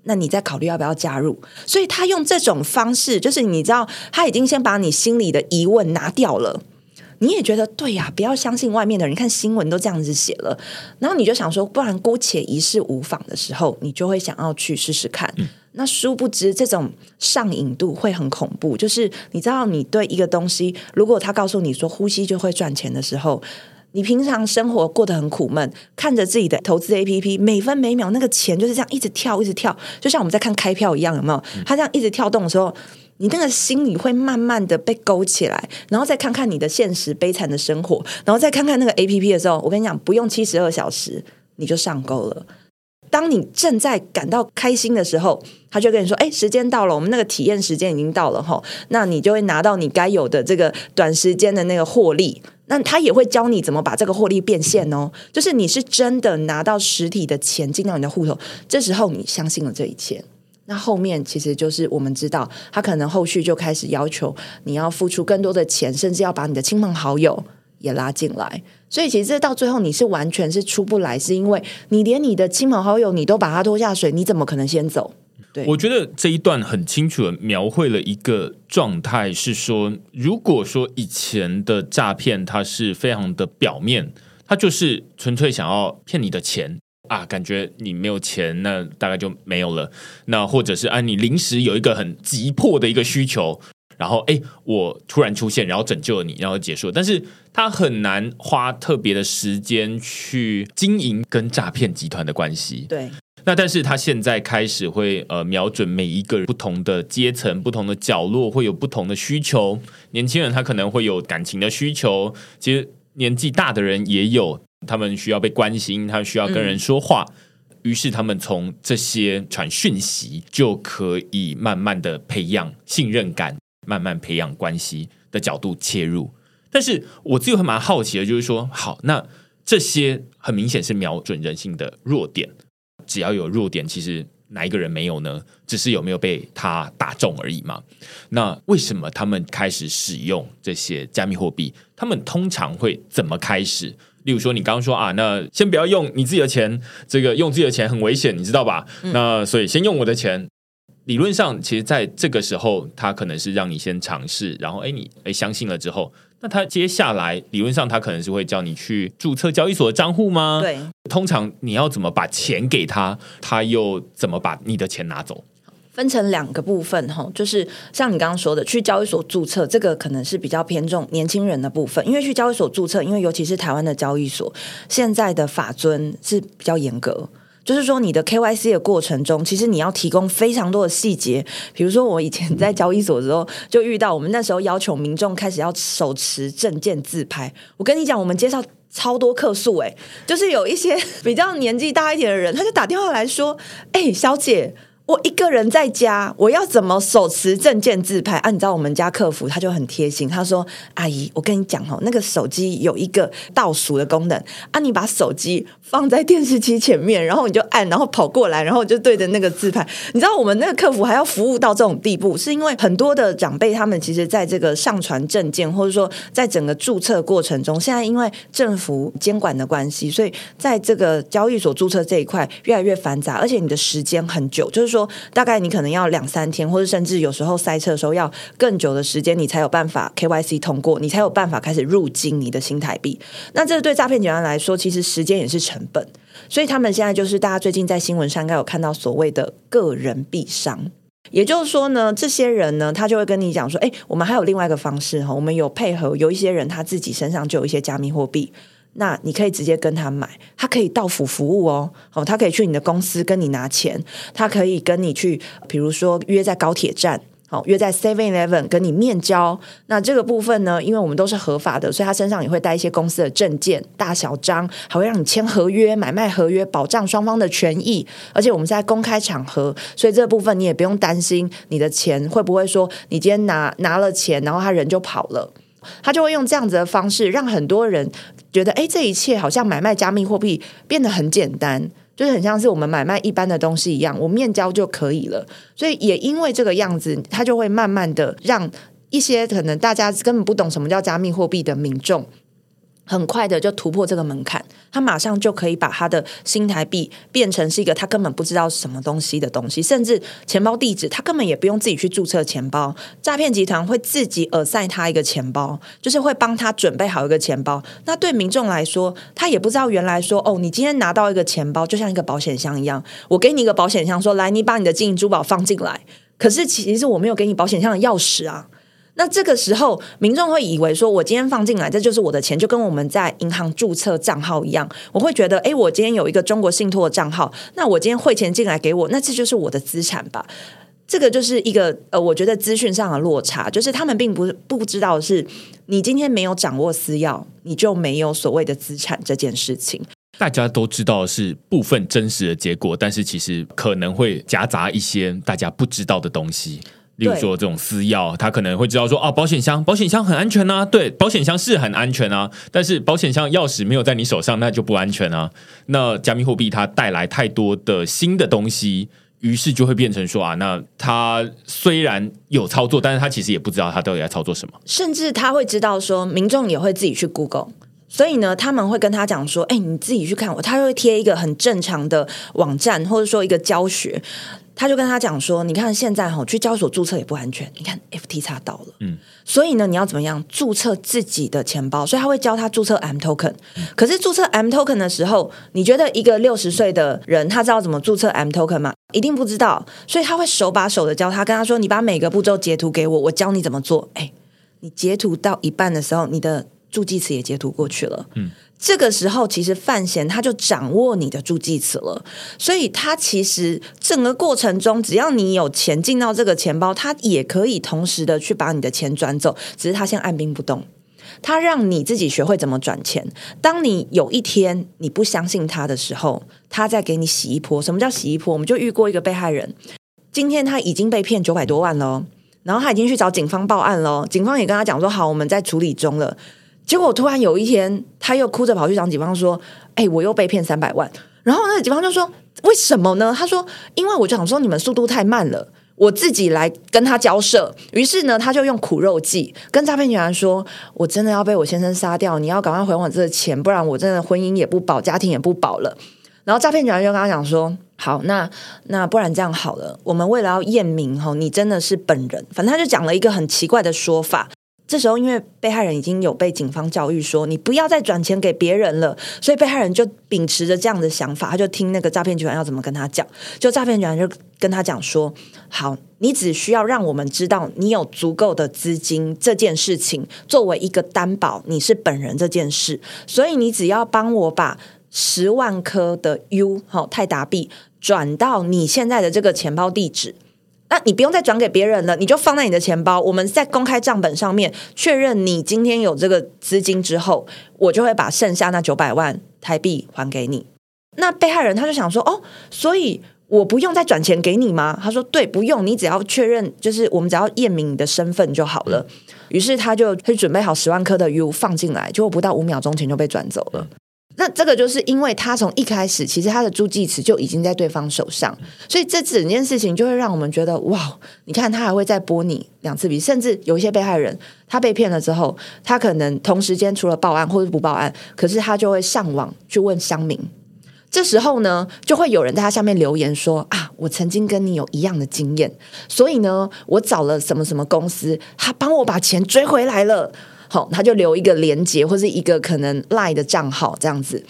那你再考虑要不要加入？所以他用这种方式，就是你知道，他已经先把你心里的疑问拿掉了。你也觉得对呀，不要相信外面的人，看新闻都这样子写了。然后你就想说，不然姑且一试无妨的时候，你就会想要去试试看。那殊不知，这种上瘾度会很恐怖。就是你知道，你对一个东西，如果他告诉你说呼吸就会赚钱的时候。你平常生活过得很苦闷，看着自己的投资 A P P，每分每秒那个钱就是这样一直跳，一直跳，就像我们在看开票一样，有没有？它这样一直跳动的时候，你那个心里会慢慢的被勾起来，然后再看看你的现实悲惨的生活，然后再看看那个 A P P 的时候，我跟你讲，不用七十二小时你就上钩了。当你正在感到开心的时候，他就跟你说：“哎，时间到了，我们那个体验时间已经到了，哈，那你就会拿到你该有的这个短时间的那个获利。那他也会教你怎么把这个获利变现哦，就是你是真的拿到实体的钱进到你的户头，这时候你相信了这一切。那后面其实就是我们知道，他可能后续就开始要求你要付出更多的钱，甚至要把你的亲朋好友也拉进来。”所以其实到最后你是完全是出不来，是因为你连你的亲朋好友你都把他拖下水，你怎么可能先走？对，我觉得这一段很清楚的描绘了一个状态，是说如果说以前的诈骗它是非常的表面，它就是纯粹想要骗你的钱啊，感觉你没有钱，那大概就没有了。那或者是啊，你临时有一个很急迫的一个需求。然后，哎，我突然出现，然后拯救了你，然后结束。但是，他很难花特别的时间去经营跟诈骗集团的关系。对。那但是他现在开始会呃瞄准每一个不同的阶层、不同的角落，会有不同的需求。年轻人他可能会有感情的需求，其实年纪大的人也有，他们需要被关心，他需要跟人说话。于是他们从这些传讯息就可以慢慢的培养信任感。慢慢培养关系的角度切入，但是我自己还蛮好奇的，就是说，好，那这些很明显是瞄准人性的弱点，只要有弱点，其实哪一个人没有呢？只是有没有被他打中而已嘛。那为什么他们开始使用这些加密货币？他们通常会怎么开始？例如说，你刚刚说啊，那先不要用你自己的钱，这个用自己的钱很危险，你知道吧？那所以先用我的钱。理论上，其实在这个时候，他可能是让你先尝试，然后哎，你哎相信了之后，那他接下来理论上他可能是会叫你去注册交易所的账户吗？对，通常你要怎么把钱给他，他又怎么把你的钱拿走？分成两个部分哈，就是像你刚刚说的，去交易所注册，这个可能是比较偏重年轻人的部分，因为去交易所注册，因为尤其是台湾的交易所，现在的法尊是比较严格。就是说，你的 KYC 的过程中，其实你要提供非常多的细节。比如说，我以前在交易所的时候，就遇到我们那时候要求民众开始要手持证件自拍。我跟你讲，我们介绍超多客诉，哎，就是有一些 [LAUGHS] 比较年纪大一点的人，他就打电话来说：“哎，小姐。”我一个人在家，我要怎么手持证件自拍啊？你知道我们家客服他就很贴心，他说：“阿姨，我跟你讲哦，那个手机有一个倒数的功能啊，你把手机放在电视机前面，然后你就按，然后跑过来，然后就对着那个自拍。你知道我们那个客服还要服务到这种地步，是因为很多的长辈他们其实在这个上传证件或者说在整个注册过程中，现在因为政府监管的关系，所以在这个交易所注册这一块越来越繁杂，而且你的时间很久，就是说。说，大概你可能要两三天，或者甚至有时候塞车的时候要更久的时间，你才有办法 KYC 通过，你才有办法开始入金你的新台币。那这对诈骗集团来说，其实时间也是成本，所以他们现在就是大家最近在新闻上应该有看到所谓的个人币商。也就是说呢，这些人呢，他就会跟你讲说，哎，我们还有另外一个方式哈，我们有配合有一些人他自己身上就有一些加密货币，那你可以直接跟他买，他可以到府服务哦，哦，他可以去你的公司跟你拿钱，他可以跟你去，比如说约在高铁站。好，约在 Seven Eleven 跟你面交。那这个部分呢，因为我们都是合法的，所以他身上也会带一些公司的证件、大小章，还会让你签合约、买卖合约，保障双方的权益。而且我们在公开场合，所以这个部分你也不用担心你的钱会不会说你今天拿拿了钱，然后他人就跑了。他就会用这样子的方式，让很多人觉得，哎，这一切好像买卖加密货币变得很简单。就是很像是我们买卖一般的东西一样，我面交就可以了。所以也因为这个样子，它就会慢慢的让一些可能大家根本不懂什么叫加密货币的民众。很快的就突破这个门槛，他马上就可以把他的新台币变成是一个他根本不知道什么东西的东西，甚至钱包地址他根本也不用自己去注册钱包，诈骗集团会自己耳塞他一个钱包，就是会帮他准备好一个钱包。那对民众来说，他也不知道原来说哦，你今天拿到一个钱包就像一个保险箱一样，我给你一个保险箱，说来你把你的金银珠宝放进来，可是其实我没有给你保险箱的钥匙啊。那这个时候，民众会以为说，我今天放进来，这就是我的钱，就跟我们在银行注册账号一样。我会觉得，哎，我今天有一个中国信托的账号，那我今天汇钱进来给我，那这就是我的资产吧？这个就是一个呃，我觉得资讯上的落差，就是他们并不不知道是你今天没有掌握私钥，你就没有所谓的资产这件事情。大家都知道是部分真实的结果，但是其实可能会夹杂一些大家不知道的东西。例如说这种私钥，他可能会知道说，哦，保险箱，保险箱很安全啊，对，保险箱是很安全啊，但是保险箱钥匙没有在你手上，那就不安全啊。那加密货币它带来太多的新的东西，于是就会变成说啊，那他虽然有操作，但是他其实也不知道他到底在操作什么，甚至他会知道说，民众也会自己去 Google，所以呢，他们会跟他讲说，哎，你自己去看我，他会贴一个很正常的网站，或者说一个教学。他就跟他讲说：“你看现在哈去交所注册也不安全，你看 FT x 到了，嗯，所以呢，你要怎么样注册自己的钱包？所以他会教他注册 M Token。可是注册 M Token 的时候，你觉得一个六十岁的人他知道怎么注册 M Token 吗？一定不知道。所以他会手把手的教他，跟他说：你把每个步骤截图给我，我教你怎么做。哎，你截图到一半的时候，你的助记词也截图过去了，嗯。”这个时候，其实范闲他就掌握你的助记词了，所以他其实整个过程中，只要你有钱进到这个钱包，他也可以同时的去把你的钱转走，只是他先按兵不动，他让你自己学会怎么转钱。当你有一天你不相信他的时候，他再给你洗一波。什么叫洗一波？我们就遇过一个被害人，今天他已经被骗九百多万了，然后他已经去找警方报案了，警方也跟他讲说好，我们在处理中了。结果突然有一天，他又哭着跑去找警方说：“哎，我又被骗三百万。”然后那个警方就说：“为什么呢？”他说：“因为我就想说你们速度太慢了，我自己来跟他交涉。”于是呢，他就用苦肉计跟诈骗集团说：“我真的要被我先生杀掉，你要赶快还我这个钱，不然我真的婚姻也不保，家庭也不保了。”然后诈骗集团就跟他讲说：“好，那那不然这样好了，我们为了要验明哈，你真的是本人，反正他就讲了一个很奇怪的说法。”这时候，因为被害人已经有被警方教育说，你不要再转钱给别人了，所以被害人就秉持着这样的想法，他就听那个诈骗集团要怎么跟他讲。就诈骗集团就跟他讲说：“好，你只需要让我们知道你有足够的资金这件事情作为一个担保，你是本人这件事。所以你只要帮我把十万颗的 U 好泰达币转到你现在的这个钱包地址。”那你不用再转给别人了，你就放在你的钱包。我们在公开账本上面确认你今天有这个资金之后，我就会把剩下那九百万台币还给你。那被害人他就想说：“哦，所以我不用再转钱给你吗？”他说：“对，不用，你只要确认，就是我们只要验明你的身份就好了。”于是他就去准备好十万颗的 U 放进来，结果不到五秒钟钱就被转走了。那这个就是因为他从一开始，其实他的助记词就已经在对方手上，所以这整件事情就会让我们觉得哇，你看他还会再拨你两次笔，甚至有一些被害人他被骗了之后，他可能同时间除了报案或者不报案，可是他就会上网去问乡民，这时候呢，就会有人在他下面留言说啊，我曾经跟你有一样的经验，所以呢，我找了什么什么公司，他帮我把钱追回来了。好，他就留一个连接或是一个可能赖的账号这样子。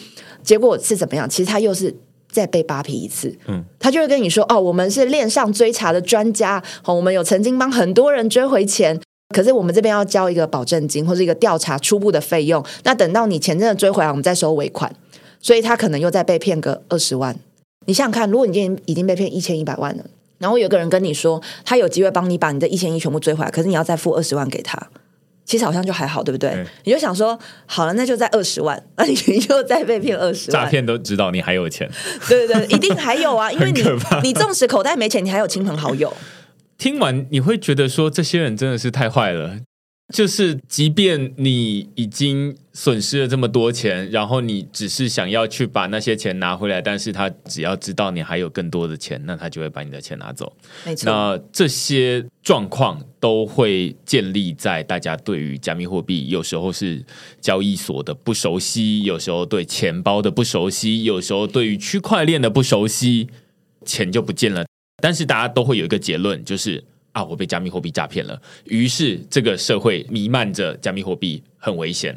结果是怎么样？其实他又是再被扒皮一次。嗯，他就会跟你说哦，我们是链上追查的专家，好，我们有曾经帮很多人追回钱。可是我们这边要交一个保证金或者一个调查初步的费用，那等到你钱真的追回来，我们再收尾款。所以他可能又再被骗个二十万。你想想看，如果你今天已经被骗一千一百万了，然后有个人跟你说他有机会帮你把你的一千一全部追回来，可是你要再付二十万给他，其实好像就还好，对不对？你就想说好了，那就在二十万，[LAUGHS] 那你又再被骗二十万。诈骗都知道你还有钱，对对对，一定还有啊，[LAUGHS] 因为你你纵使口袋没钱，你还有亲朋好友。[LAUGHS] 听完你会觉得说，这些人真的是太坏了。就是，即便你已经损失了这么多钱，然后你只是想要去把那些钱拿回来，但是他只要知道你还有更多的钱，那他就会把你的钱拿走。没错，那这些状况都会建立在大家对于加密货币有时候是交易所的不熟悉，有时候对钱包的不熟悉，有时候对于区块链的不熟悉，钱就不见了。但是大家都会有一个结论，就是。啊！我被加密货币诈骗了，于是这个社会弥漫着加密货币很危险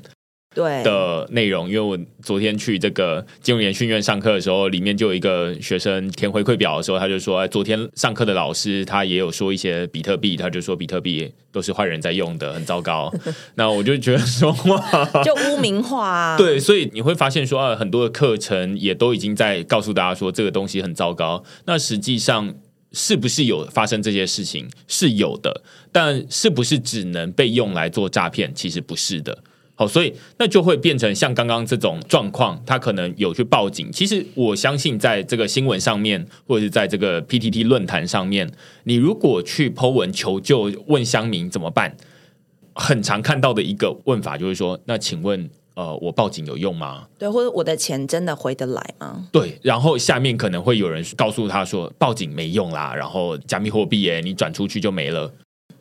对的内容。因为我昨天去这个金融研训院上课的时候，里面就有一个学生填回馈表的时候，他就说，昨天上课的老师他也有说一些比特币，他就说比特币都是坏人在用的，很糟糕。[LAUGHS] 那我就觉得说，[LAUGHS] 就污名化。对，所以你会发现说，啊，很多的课程也都已经在告诉大家说，这个东西很糟糕。那实际上。是不是有发生这些事情？是有的，但是不是只能被用来做诈骗？其实不是的。好，所以那就会变成像刚刚这种状况，他可能有去报警。其实我相信，在这个新闻上面，或者是在这个 PTT 论坛上面，你如果去 Po 文求救，问乡民怎么办，很常看到的一个问法就是说：那请问？呃，我报警有用吗？对，或者我的钱真的回得来吗？对，然后下面可能会有人告诉他说，报警没用啦，然后加密货币哎，你转出去就没了。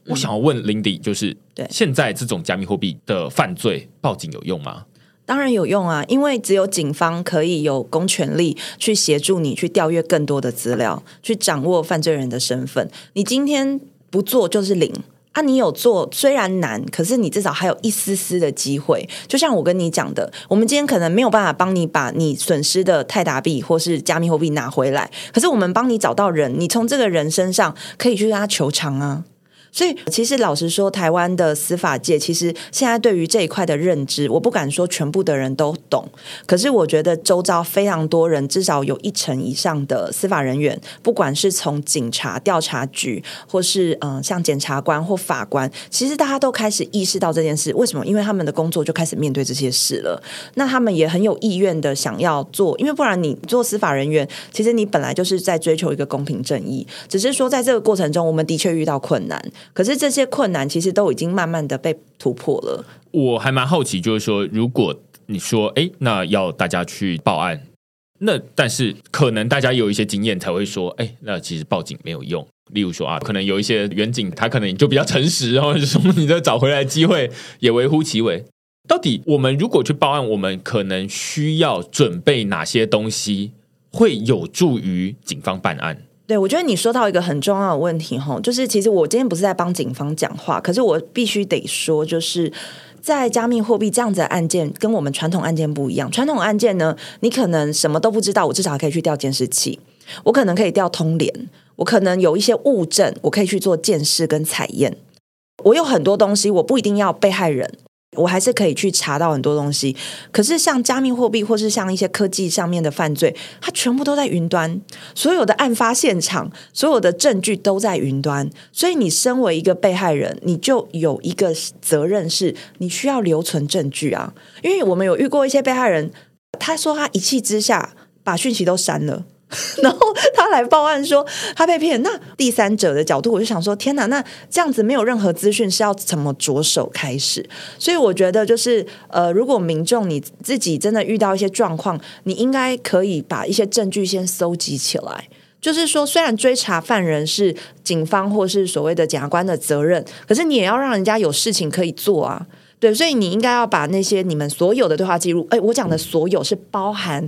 我想要问 Lindy，就是对现在这种加密货币的犯罪，报警有用吗？当然有用啊，因为只有警方可以有公权力去协助你去调阅更多的资料，去掌握犯罪人的身份。你今天不做就是零。那，你有做虽然难，可是你至少还有一丝丝的机会。就像我跟你讲的，我们今天可能没有办法帮你把你损失的泰达币或是加密货币拿回来，可是我们帮你找到人，你从这个人身上可以去跟他求偿啊。所以，其实老实说，台湾的司法界其实现在对于这一块的认知，我不敢说全部的人都懂。可是，我觉得周遭非常多人，至少有一成以上的司法人员，不管是从警察、调查局，或是嗯，像检察官或法官，其实大家都开始意识到这件事。为什么？因为他们的工作就开始面对这些事了。那他们也很有意愿的想要做，因为不然你做司法人员，其实你本来就是在追求一个公平正义。只是说，在这个过程中，我们的确遇到困难。可是这些困难其实都已经慢慢的被突破了。我还蛮好奇，就是说，如果你说，哎，那要大家去报案，那但是可能大家有一些经验才会说，哎，那其实报警没有用。例如说啊，可能有一些远警，他可能就比较诚实，然后说你再找回来机会也微乎其微。到底我们如果去报案，我们可能需要准备哪些东西，会有助于警方办案？对，我觉得你说到一个很重要的问题哈，就是其实我今天不是在帮警方讲话，可是我必须得说，就是在加密货币这样子的案件，跟我们传统案件不一样。传统案件呢，你可能什么都不知道，我至少可以去调监视器，我可能可以调通联，我可能有一些物证，我可以去做鉴识跟采验，我有很多东西，我不一定要被害人。我还是可以去查到很多东西，可是像加密货币或是像一些科技上面的犯罪，它全部都在云端，所有的案发现场、所有的证据都在云端，所以你身为一个被害人，你就有一个责任，是你需要留存证据啊。因为我们有遇过一些被害人，他说他一气之下把讯息都删了。[LAUGHS] 然后他来报案说他被骗，那第三者的角度我就想说天哪，那这样子没有任何资讯是要怎么着手开始？所以我觉得就是呃，如果民众你自己真的遇到一些状况，你应该可以把一些证据先搜集起来。就是说，虽然追查犯人是警方或是所谓的检察官的责任，可是你也要让人家有事情可以做啊。对，所以你应该要把那些你们所有的对话记录，哎，我讲的所有是包含。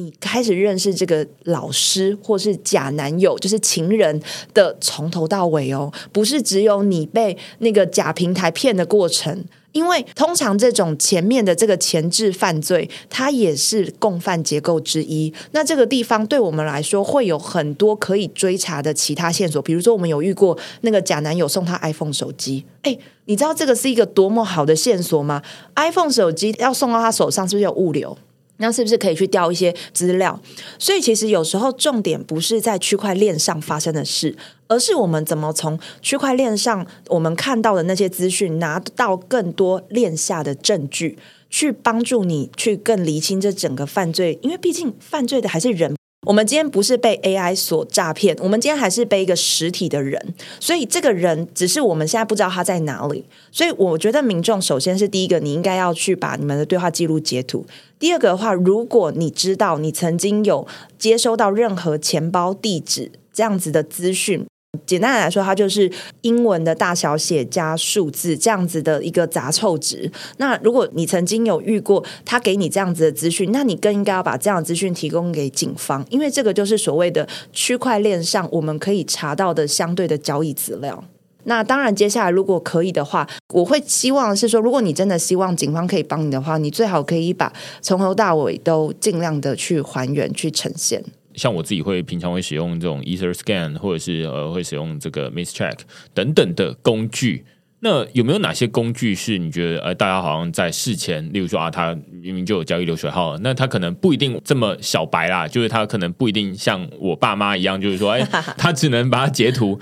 你开始认识这个老师或是假男友，就是情人的从头到尾哦，不是只有你被那个假平台骗的过程。因为通常这种前面的这个前置犯罪，它也是共犯结构之一。那这个地方对我们来说，会有很多可以追查的其他线索。比如说，我们有遇过那个假男友送他 iPhone 手机，哎，你知道这个是一个多么好的线索吗？iPhone 手机要送到他手上，是不是有物流？那是不是可以去调一些资料？所以其实有时候重点不是在区块链上发生的事，而是我们怎么从区块链上我们看到的那些资讯，拿到更多链下的证据，去帮助你去更厘清这整个犯罪。因为毕竟犯罪的还是人。我们今天不是被 AI 所诈骗，我们今天还是被一个实体的人，所以这个人只是我们现在不知道他在哪里。所以我觉得民众首先是第一个，你应该要去把你们的对话记录截图。第二个的话，如果你知道你曾经有接收到任何钱包地址这样子的资讯。简单来说，它就是英文的大小写加数字这样子的一个杂凑值。那如果你曾经有遇过他给你这样子的资讯，那你更应该要把这样的资讯提供给警方，因为这个就是所谓的区块链上我们可以查到的相对的交易资料。那当然，接下来如果可以的话，我会希望是说，如果你真的希望警方可以帮你的话，你最好可以把从头到尾都尽量的去还原、去呈现。像我自己会平常会使用这种 EtherScan，或者是呃会使用这个 Mischeck 等等的工具。那有没有哪些工具是你觉得呃大家好像在事前，例如说啊，他明明就有交易流水号，那他可能不一定这么小白啦，就是他可能不一定像我爸妈一样，就是说哎，[LAUGHS] 他只能把它截图。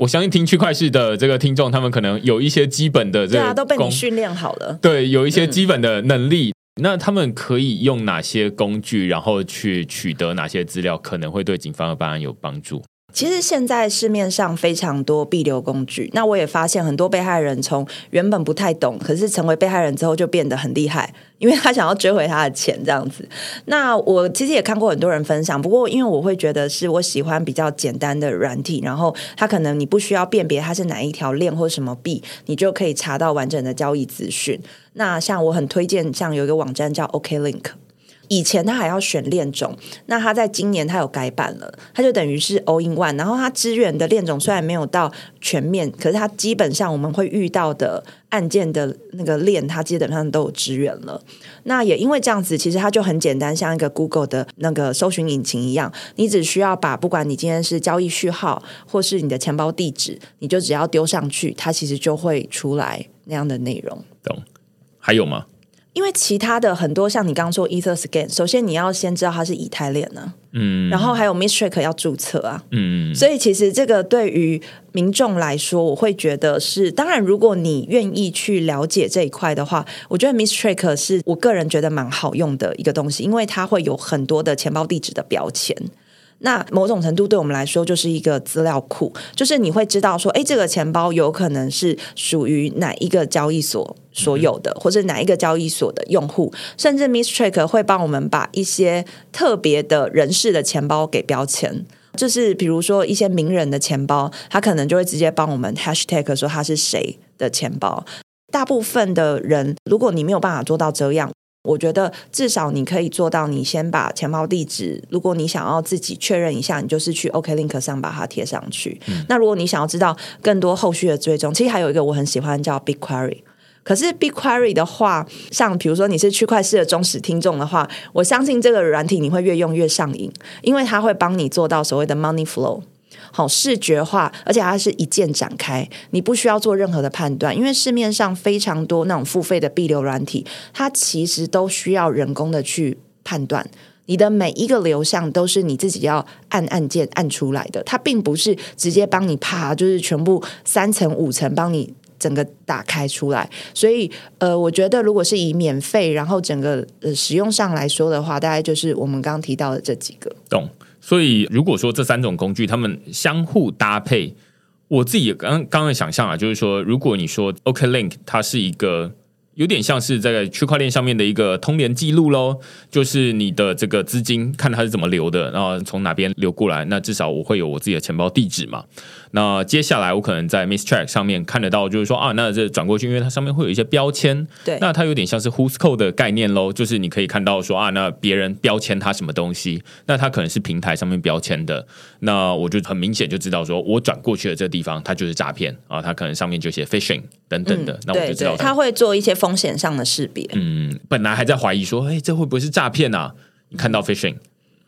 我相信听区块式的这个听众，他们可能有一些基本的这个都被你训练好了，对，有一些基本的能力。那他们可以用哪些工具，然后去取得哪些资料，可能会对警方的办案有帮助？其实现在市面上非常多必流工具，那我也发现很多被害人从原本不太懂，可是成为被害人之后就变得很厉害，因为他想要追回他的钱这样子。[LAUGHS] 那我其实也看过很多人分享，不过因为我会觉得是我喜欢比较简单的软体，然后它可能你不需要辨别它是哪一条链或什么币，你就可以查到完整的交易资讯。那像我很推荐，像有一个网站叫 OKLink。以前他还要选链种，那他在今年他有改版了，他就等于是 all in one，然后他支援的链种虽然没有到全面，可是他基本上我们会遇到的案件的那个链，它基本上都有支援了。那也因为这样子，其实它就很简单，像一个 Google 的那个搜寻引擎一样，你只需要把不管你今天是交易序号或是你的钱包地址，你就只要丢上去，它其实就会出来那样的内容。懂？还有吗？因为其他的很多像你刚刚说 EtherScan，首先你要先知道它是以太链呢，嗯，然后还有 Mistric 要注册啊，嗯，所以其实这个对于民众来说，我会觉得是，当然如果你愿意去了解这一块的话，我觉得 Mistric 是我个人觉得蛮好用的一个东西，因为它会有很多的钱包地址的标签。那某种程度对我们来说就是一个资料库，就是你会知道说，哎，这个钱包有可能是属于哪一个交易所所有的，或者哪一个交易所的用户，甚至 Mistrack 会帮我们把一些特别的人士的钱包给标签，就是比如说一些名人的钱包，他可能就会直接帮我们 Hashtag 说他是谁的钱包。大部分的人，如果你没有办法做到这样。我觉得至少你可以做到，你先把钱包地址，如果你想要自己确认一下，你就是去 OKLink 上把它贴上去。那如果你想要知道更多后续的追踪，其实还有一个我很喜欢叫 BigQuery。可是 BigQuery 的话，像比如说你是区块链的忠实听众的话，我相信这个软体你会越用越上瘾，因为它会帮你做到所谓的 Money Flow。好视觉化，而且它是一键展开，你不需要做任何的判断，因为市面上非常多那种付费的必流软体，它其实都需要人工的去判断，你的每一个流向都是你自己要按按键按出来的，它并不是直接帮你啪，就是全部三层五层帮你整个打开出来。所以，呃，我觉得如果是以免费，然后整个呃使用上来说的话，大概就是我们刚刚提到的这几个。懂。所以，如果说这三种工具它们相互搭配，我自己刚刚刚想象啊，就是说，如果你说 OKLink 它是一个有点像是在区块链上面的一个通联记录喽，就是你的这个资金看它是怎么流的，然后从哪边流过来，那至少我会有我自己的钱包地址嘛。那接下来我可能在 Miss Track 上面看得到，就是说啊，那这转过去，因为它上面会有一些标签，对，那它有点像是 Who's Code 的概念喽，就是你可以看到说啊，那别人标签它什么东西，那它可能是平台上面标签的，那我就很明显就知道说我转过去的这个地方它就是诈骗啊，它可能上面就写 Phishing 等等的，那我就知道它会做一些风险上的识别。嗯，本来还在怀疑说，哎，这会不会是诈骗啊？你看到 Phishing。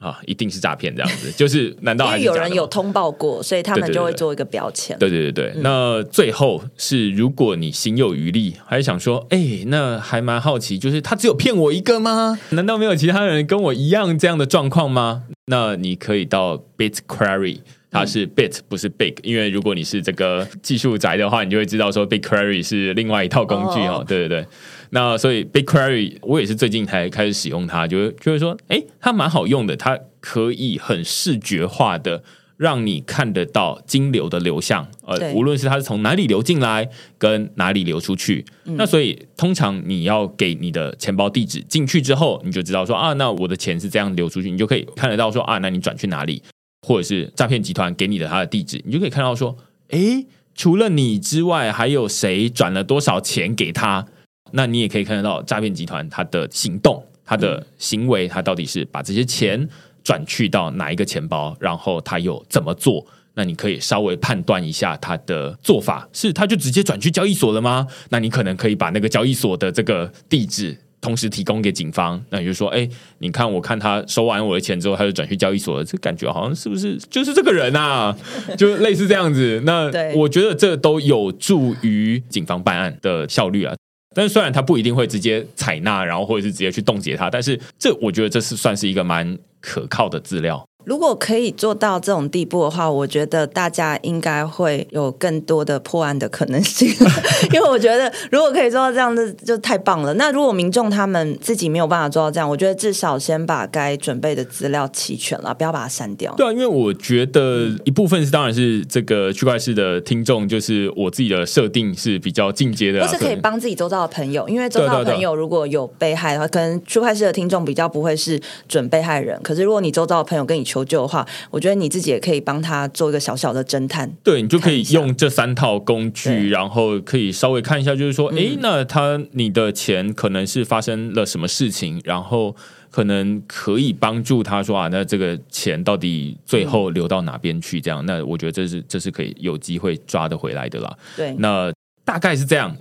啊，一定是诈骗这样子，[LAUGHS] 就是难道还有人有通报过，所以他们就会做一个标签。对对对对，那最后是如果你心有余力，还是想说，哎，那还蛮好奇，就是他只有骗我一个吗？难道没有其他人跟我一样这样的状况吗？那你可以到 BitQuery，它是 Bit 不是 Big，因为如果你是这个技术宅的话，你就会知道说 BigQuery 是另外一套工具哦。对对对。那所以 BigQuery 我也是最近才开始使用它，就就是说，哎，它蛮好用的，它可以很视觉化的让你看得到金流的流向，呃，无论是它是从哪里流进来，跟哪里流出去。那所以通常你要给你的钱包地址进去之后，你就知道说啊，那我的钱是这样流出去，你就可以看得到说啊，那你转去哪里，或者是诈骗集团给你的他的地址，你就可以看到说，哎，除了你之外，还有谁转了多少钱给他。那你也可以看得到诈骗集团他的行动、他的行为，他到底是把这些钱转去到哪一个钱包，然后他又怎么做？那你可以稍微判断一下他的做法，是他就直接转去交易所了吗？那你可能可以把那个交易所的这个地址同时提供给警方。那你就说，哎，你看，我看他收完我的钱之后，他就转去交易所了，这感觉好像是不是就是这个人啊？[LAUGHS] 就类似这样子。那我觉得这都有助于警方办案的效率啊。但是虽然他不一定会直接采纳，然后或者是直接去冻结它，但是这我觉得这是算是一个蛮可靠的资料。如果可以做到这种地步的话，我觉得大家应该会有更多的破案的可能性。[LAUGHS] 因为我觉得，如果可以做到这样子，就太棒了。那如果民众他们自己没有办法做到这样，我觉得至少先把该准备的资料齐全了，不要把它删掉。对啊，因为我觉得一部分是当然是这个区块式的听众，就是我自己的设定是比较进阶的，或是可以帮自己周遭的朋友。因为周遭的朋友如果有被害的话，可能区块式的听众比较不会是准被害人。可是如果你周遭的朋友跟你求救的话，我觉得你自己也可以帮他做一个小小的侦探。对你就可以用这三套工具，然后可以稍微看一下，就是说，哎，那他你的钱可能是发生了什么事情，然后可能可以帮助他说啊，那这个钱到底最后流到哪边去？这样，那我觉得这是这是可以有机会抓得回来的啦。对，那大概是这样。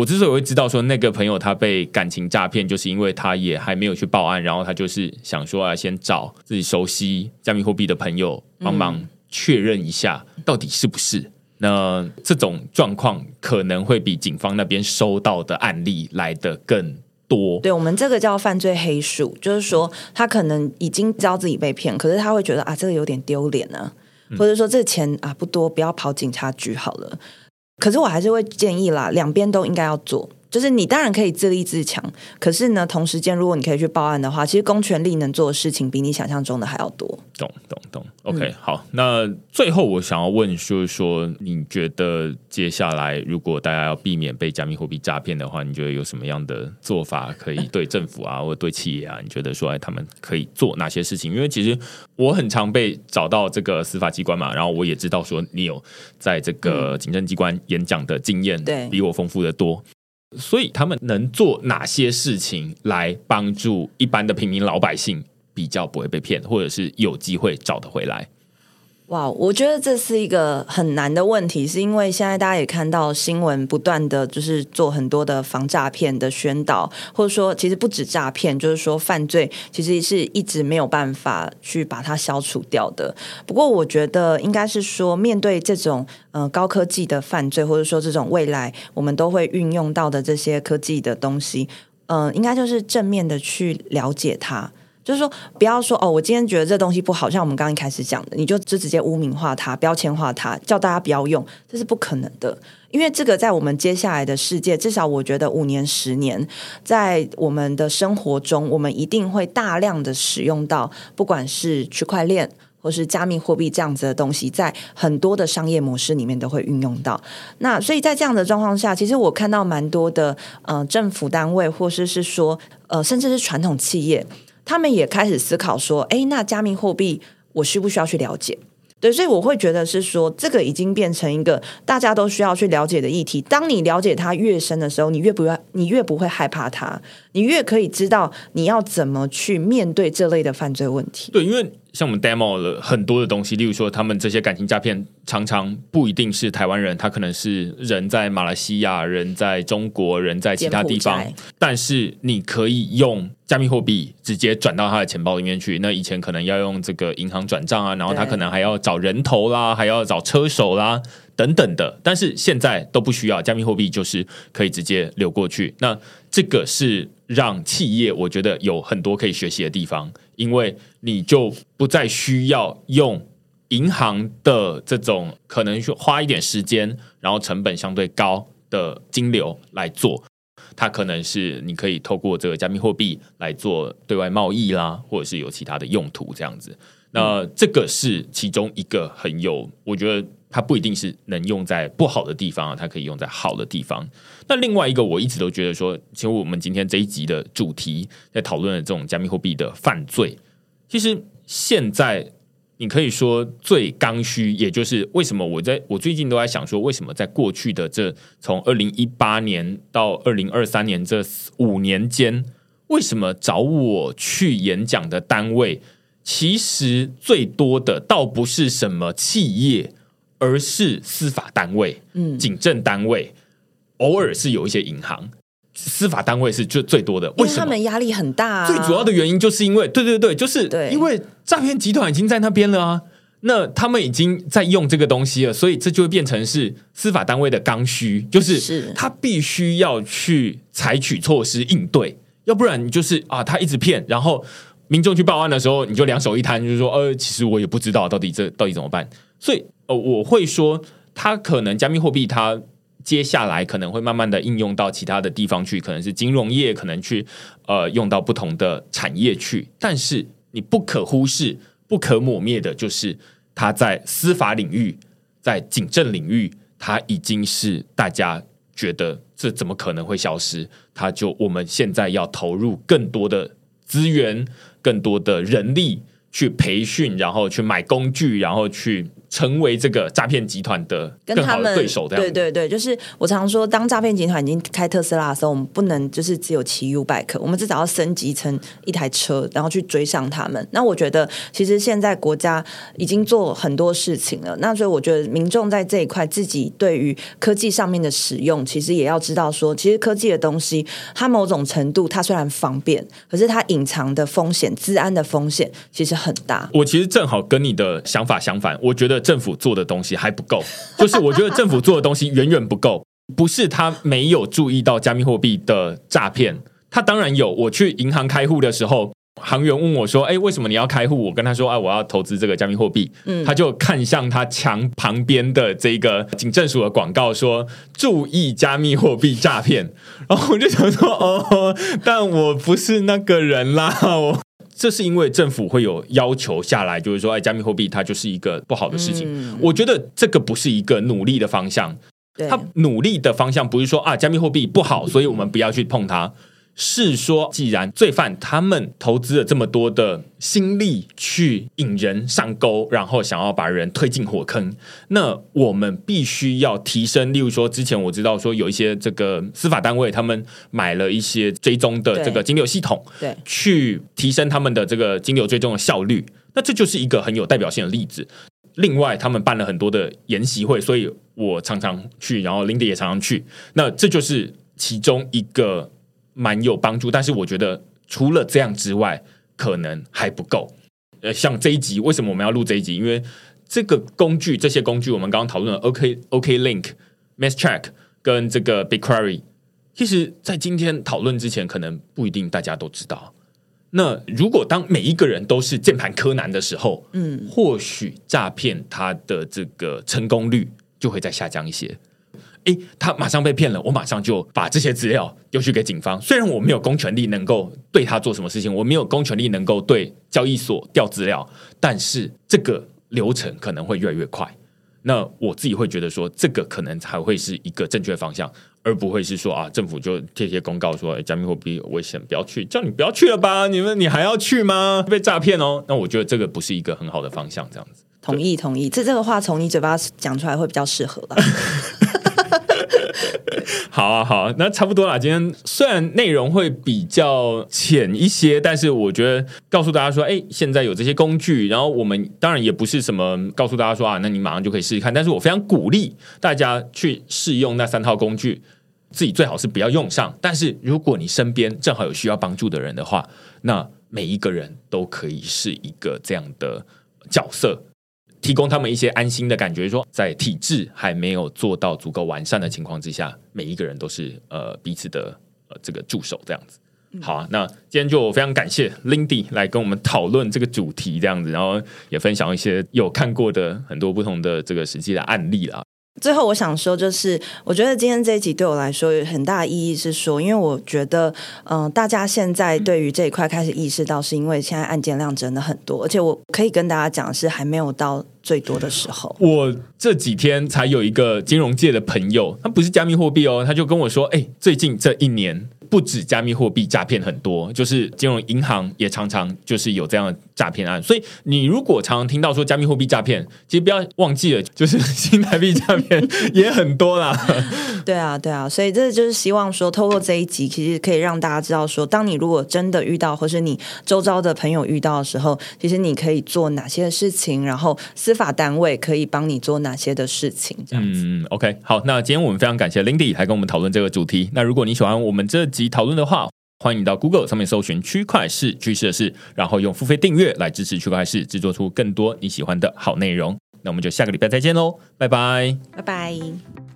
我之所以会知道说那个朋友他被感情诈骗，就是因为他也还没有去报案，然后他就是想说啊，先找自己熟悉加密货币的朋友帮忙确认一下到底是不是。那这种状况可能会比警方那边收到的案例来的更多。对我们这个叫犯罪黑数，就是说他可能已经知道自己被骗，可是他会觉得啊，这个有点丢脸啊，或者说这钱啊不多，不要跑警察局好了。可是我还是会建议啦，两边都应该要做。就是你当然可以自立自强，可是呢，同时间如果你可以去报案的话，其实公权力能做的事情比你想象中的还要多。懂懂懂，OK，好。那最后我想要问，就是说，你觉得接下来如果大家要避免被加密货币诈骗的话，你觉得有什么样的做法可以对政府啊，或者对企业啊？你觉得说，哎，他们可以做哪些事情？因为其实我很常被找到这个司法机关嘛，然后我也知道说，你有在这个行政机关演讲的经验，对，比我丰富的多。所以他们能做哪些事情来帮助一般的平民老百姓比较不会被骗，或者是有机会找得回来？哇，我觉得这是一个很难的问题，是因为现在大家也看到新闻不断的就是做很多的防诈骗的宣导，或者说其实不止诈骗，就是说犯罪其实是一直没有办法去把它消除掉的。不过我觉得应该是说，面对这种呃高科技的犯罪，或者说这种未来我们都会运用到的这些科技的东西，嗯，应该就是正面的去了解它。就是说，不要说哦，我今天觉得这东西不好，像我们刚刚一开始讲的，你就就直接污名化它、标签化它，叫大家不要用，这是不可能的。因为这个在我们接下来的世界，至少我觉得五年、十年，在我们的生活中，我们一定会大量的使用到，不管是区块链。或是加密货币这样子的东西，在很多的商业模式里面都会运用到。那所以在这样的状况下，其实我看到蛮多的呃政府单位，或是是说呃甚至是传统企业，他们也开始思考说，哎，那加密货币我需不需要去了解？对，所以我会觉得是说，这个已经变成一个大家都需要去了解的议题。当你了解它越深的时候，你越不要，你越不会害怕它，你越可以知道你要怎么去面对这类的犯罪问题。对，因为。像我们 demo 了很多的东西，例如说，他们这些感情诈骗常常不一定是台湾人，他可能是人在马来西亚，人在中国，人在其他地方。但是你可以用加密货币直接转到他的钱包里面去。那以前可能要用这个银行转账啊，然后他可能还要找人头啦，还要找车手啦等等的。但是现在都不需要，加密货币就是可以直接流过去。那这个是让企业我觉得有很多可以学习的地方。因为你就不再需要用银行的这种可能花一点时间，然后成本相对高的金流来做，它可能是你可以透过这个加密货币来做对外贸易啦，或者是有其他的用途这样子。那这个是其中一个很有，我觉得它不一定是能用在不好的地方啊，它可以用在好的地方。那另外一个，我一直都觉得说，其实我们今天这一集的主题在讨论的这种加密货币的犯罪，其实现在你可以说最刚需，也就是为什么我在我最近都在想说，为什么在过去的这从二零一八年到二零二三年这五年间，为什么找我去演讲的单位，其实最多的倒不是什么企业，而是司法单位、嗯，警政单位。偶尔是有一些银行、司法单位是最最多的，为什么？他们压力很大。最主要的原因就是因为，对对对，就是因为诈骗集团已经在那边了啊，那他们已经在用这个东西了，所以这就会变成是司法单位的刚需，就是他必须要去采取措施应对，要不然你就是啊，他一直骗，然后民众去报案的时候，你就两手一摊，就是说，呃，其实我也不知道到底这到底怎么办。所以，呃，我会说，它可能加密货币，它。接下来可能会慢慢的应用到其他的地方去，可能是金融业，可能去呃用到不同的产业去。但是你不可忽视、不可抹灭的，就是它在司法领域、在警政领域，它已经是大家觉得这怎么可能会消失？它就我们现在要投入更多的资源、更多的人力去培训，然后去买工具，然后去。成为这个诈骗集团的跟他们对手，对对对，就是我常说，当诈骗集团已经开特斯拉的时候，我们不能就是只有骑 U bike，我们至少要升级成一台车，然后去追上他们。那我觉得，其实现在国家已经做很多事情了。那所以我觉得，民众在这一块自己对于科技上面的使用，其实也要知道说，其实科技的东西，它某种程度它虽然方便，可是它隐藏的风险、治安的风险其实很大。我其实正好跟你的想法相反，我觉得。政府做的东西还不够，就是我觉得政府做的东西远远不够。不是他没有注意到加密货币的诈骗，他当然有。我去银行开户的时候，行员问我说：“哎，为什么你要开户？”我跟他说：“哎，我要投资这个加密货币。”嗯，他就看向他墙旁边的这个警政署的广告，说：“注意加密货币诈骗。”然后我就想说：“哦，但我不是那个人啦。”我。这是因为政府会有要求下来，就是说，哎，加密货币它就是一个不好的事情。我觉得这个不是一个努力的方向。他努力的方向不是说啊，加密货币不好，所以我们不要去碰它。是说，既然罪犯他们投资了这么多的心力去引人上钩，然后想要把人推进火坑，那我们必须要提升。例如说，之前我知道说有一些这个司法单位，他们买了一些追踪的这个金流系统，对，去提升他们的这个金流追踪的效率。那这就是一个很有代表性的例子。另外，他们办了很多的研习会，所以我常常去，然后林迪也常常去。那这就是其中一个。蛮有帮助，但是我觉得除了这样之外，可能还不够。呃，像这一集，为什么我们要录这一集？因为这个工具，这些工具，我们刚刚讨论的 OK OK Link、MassCheck 跟这个 BigQuery，其实在今天讨论之前，可能不一定大家都知道。那如果当每一个人都是键盘柯南的时候，嗯，或许诈骗它的这个成功率就会再下降一些。诶，他马上被骗了，我马上就把这些资料丢去给警方。虽然我没有公权力能够对他做什么事情，我没有公权力能够对交易所调资料，但是这个流程可能会越来越快。那我自己会觉得说，这个可能才会是一个正确方向，而不会是说啊，政府就贴些公告说，加密货币危险，不要去，叫你不要去了吧？你们你还要去吗？被诈骗哦？那我觉得这个不是一个很好的方向，这样子。同意，同意。这这个话从你嘴巴讲出来会比较适合吧？[LAUGHS] 好啊，好，啊，那差不多啦。今天虽然内容会比较浅一些，但是我觉得告诉大家说，哎，现在有这些工具，然后我们当然也不是什么告诉大家说啊，那你马上就可以试试看。但是我非常鼓励大家去试用那三套工具，自己最好是不要用上。但是如果你身边正好有需要帮助的人的话，那每一个人都可以是一个这样的角色。提供他们一些安心的感觉，说在体制还没有做到足够完善的情况之下，每一个人都是呃彼此的呃这个助手这样子。好啊，那今天就非常感谢 Lindy 来跟我们讨论这个主题这样子，然后也分享一些有看过的很多不同的这个实际的案例啦。最后，我想说，就是我觉得今天这一集对我来说有很大的意义，是说，因为我觉得，嗯，大家现在对于这一块开始意识到，是因为现在案件量真的很多，而且我可以跟大家讲，是还没有到最多的时候。我这几天才有一个金融界的朋友，他不是加密货币哦，他就跟我说，哎，最近这一年。不止加密货币诈骗很多，就是金融银行也常常就是有这样诈骗案。所以你如果常常听到说加密货币诈骗，其实不要忘记了，就是新台币诈骗也很多啦。[LAUGHS] 对啊，对啊，所以这就是希望说，透过这一集，其实可以让大家知道说，当你如果真的遇到，或是你周遭的朋友遇到的时候，其实你可以做哪些事情，然后司法单位可以帮你做哪些的事情。这样子。嗯，OK，好，那今天我们非常感谢 Lindy 来跟我们讨论这个主题。那如果你喜欢我们这。集讨论的话，欢迎到 Google 上面搜寻“区块市趋势的事”，然后用付费订阅来支持区块市制作出更多你喜欢的好内容。那我们就下个礼拜再见喽，拜拜，拜拜。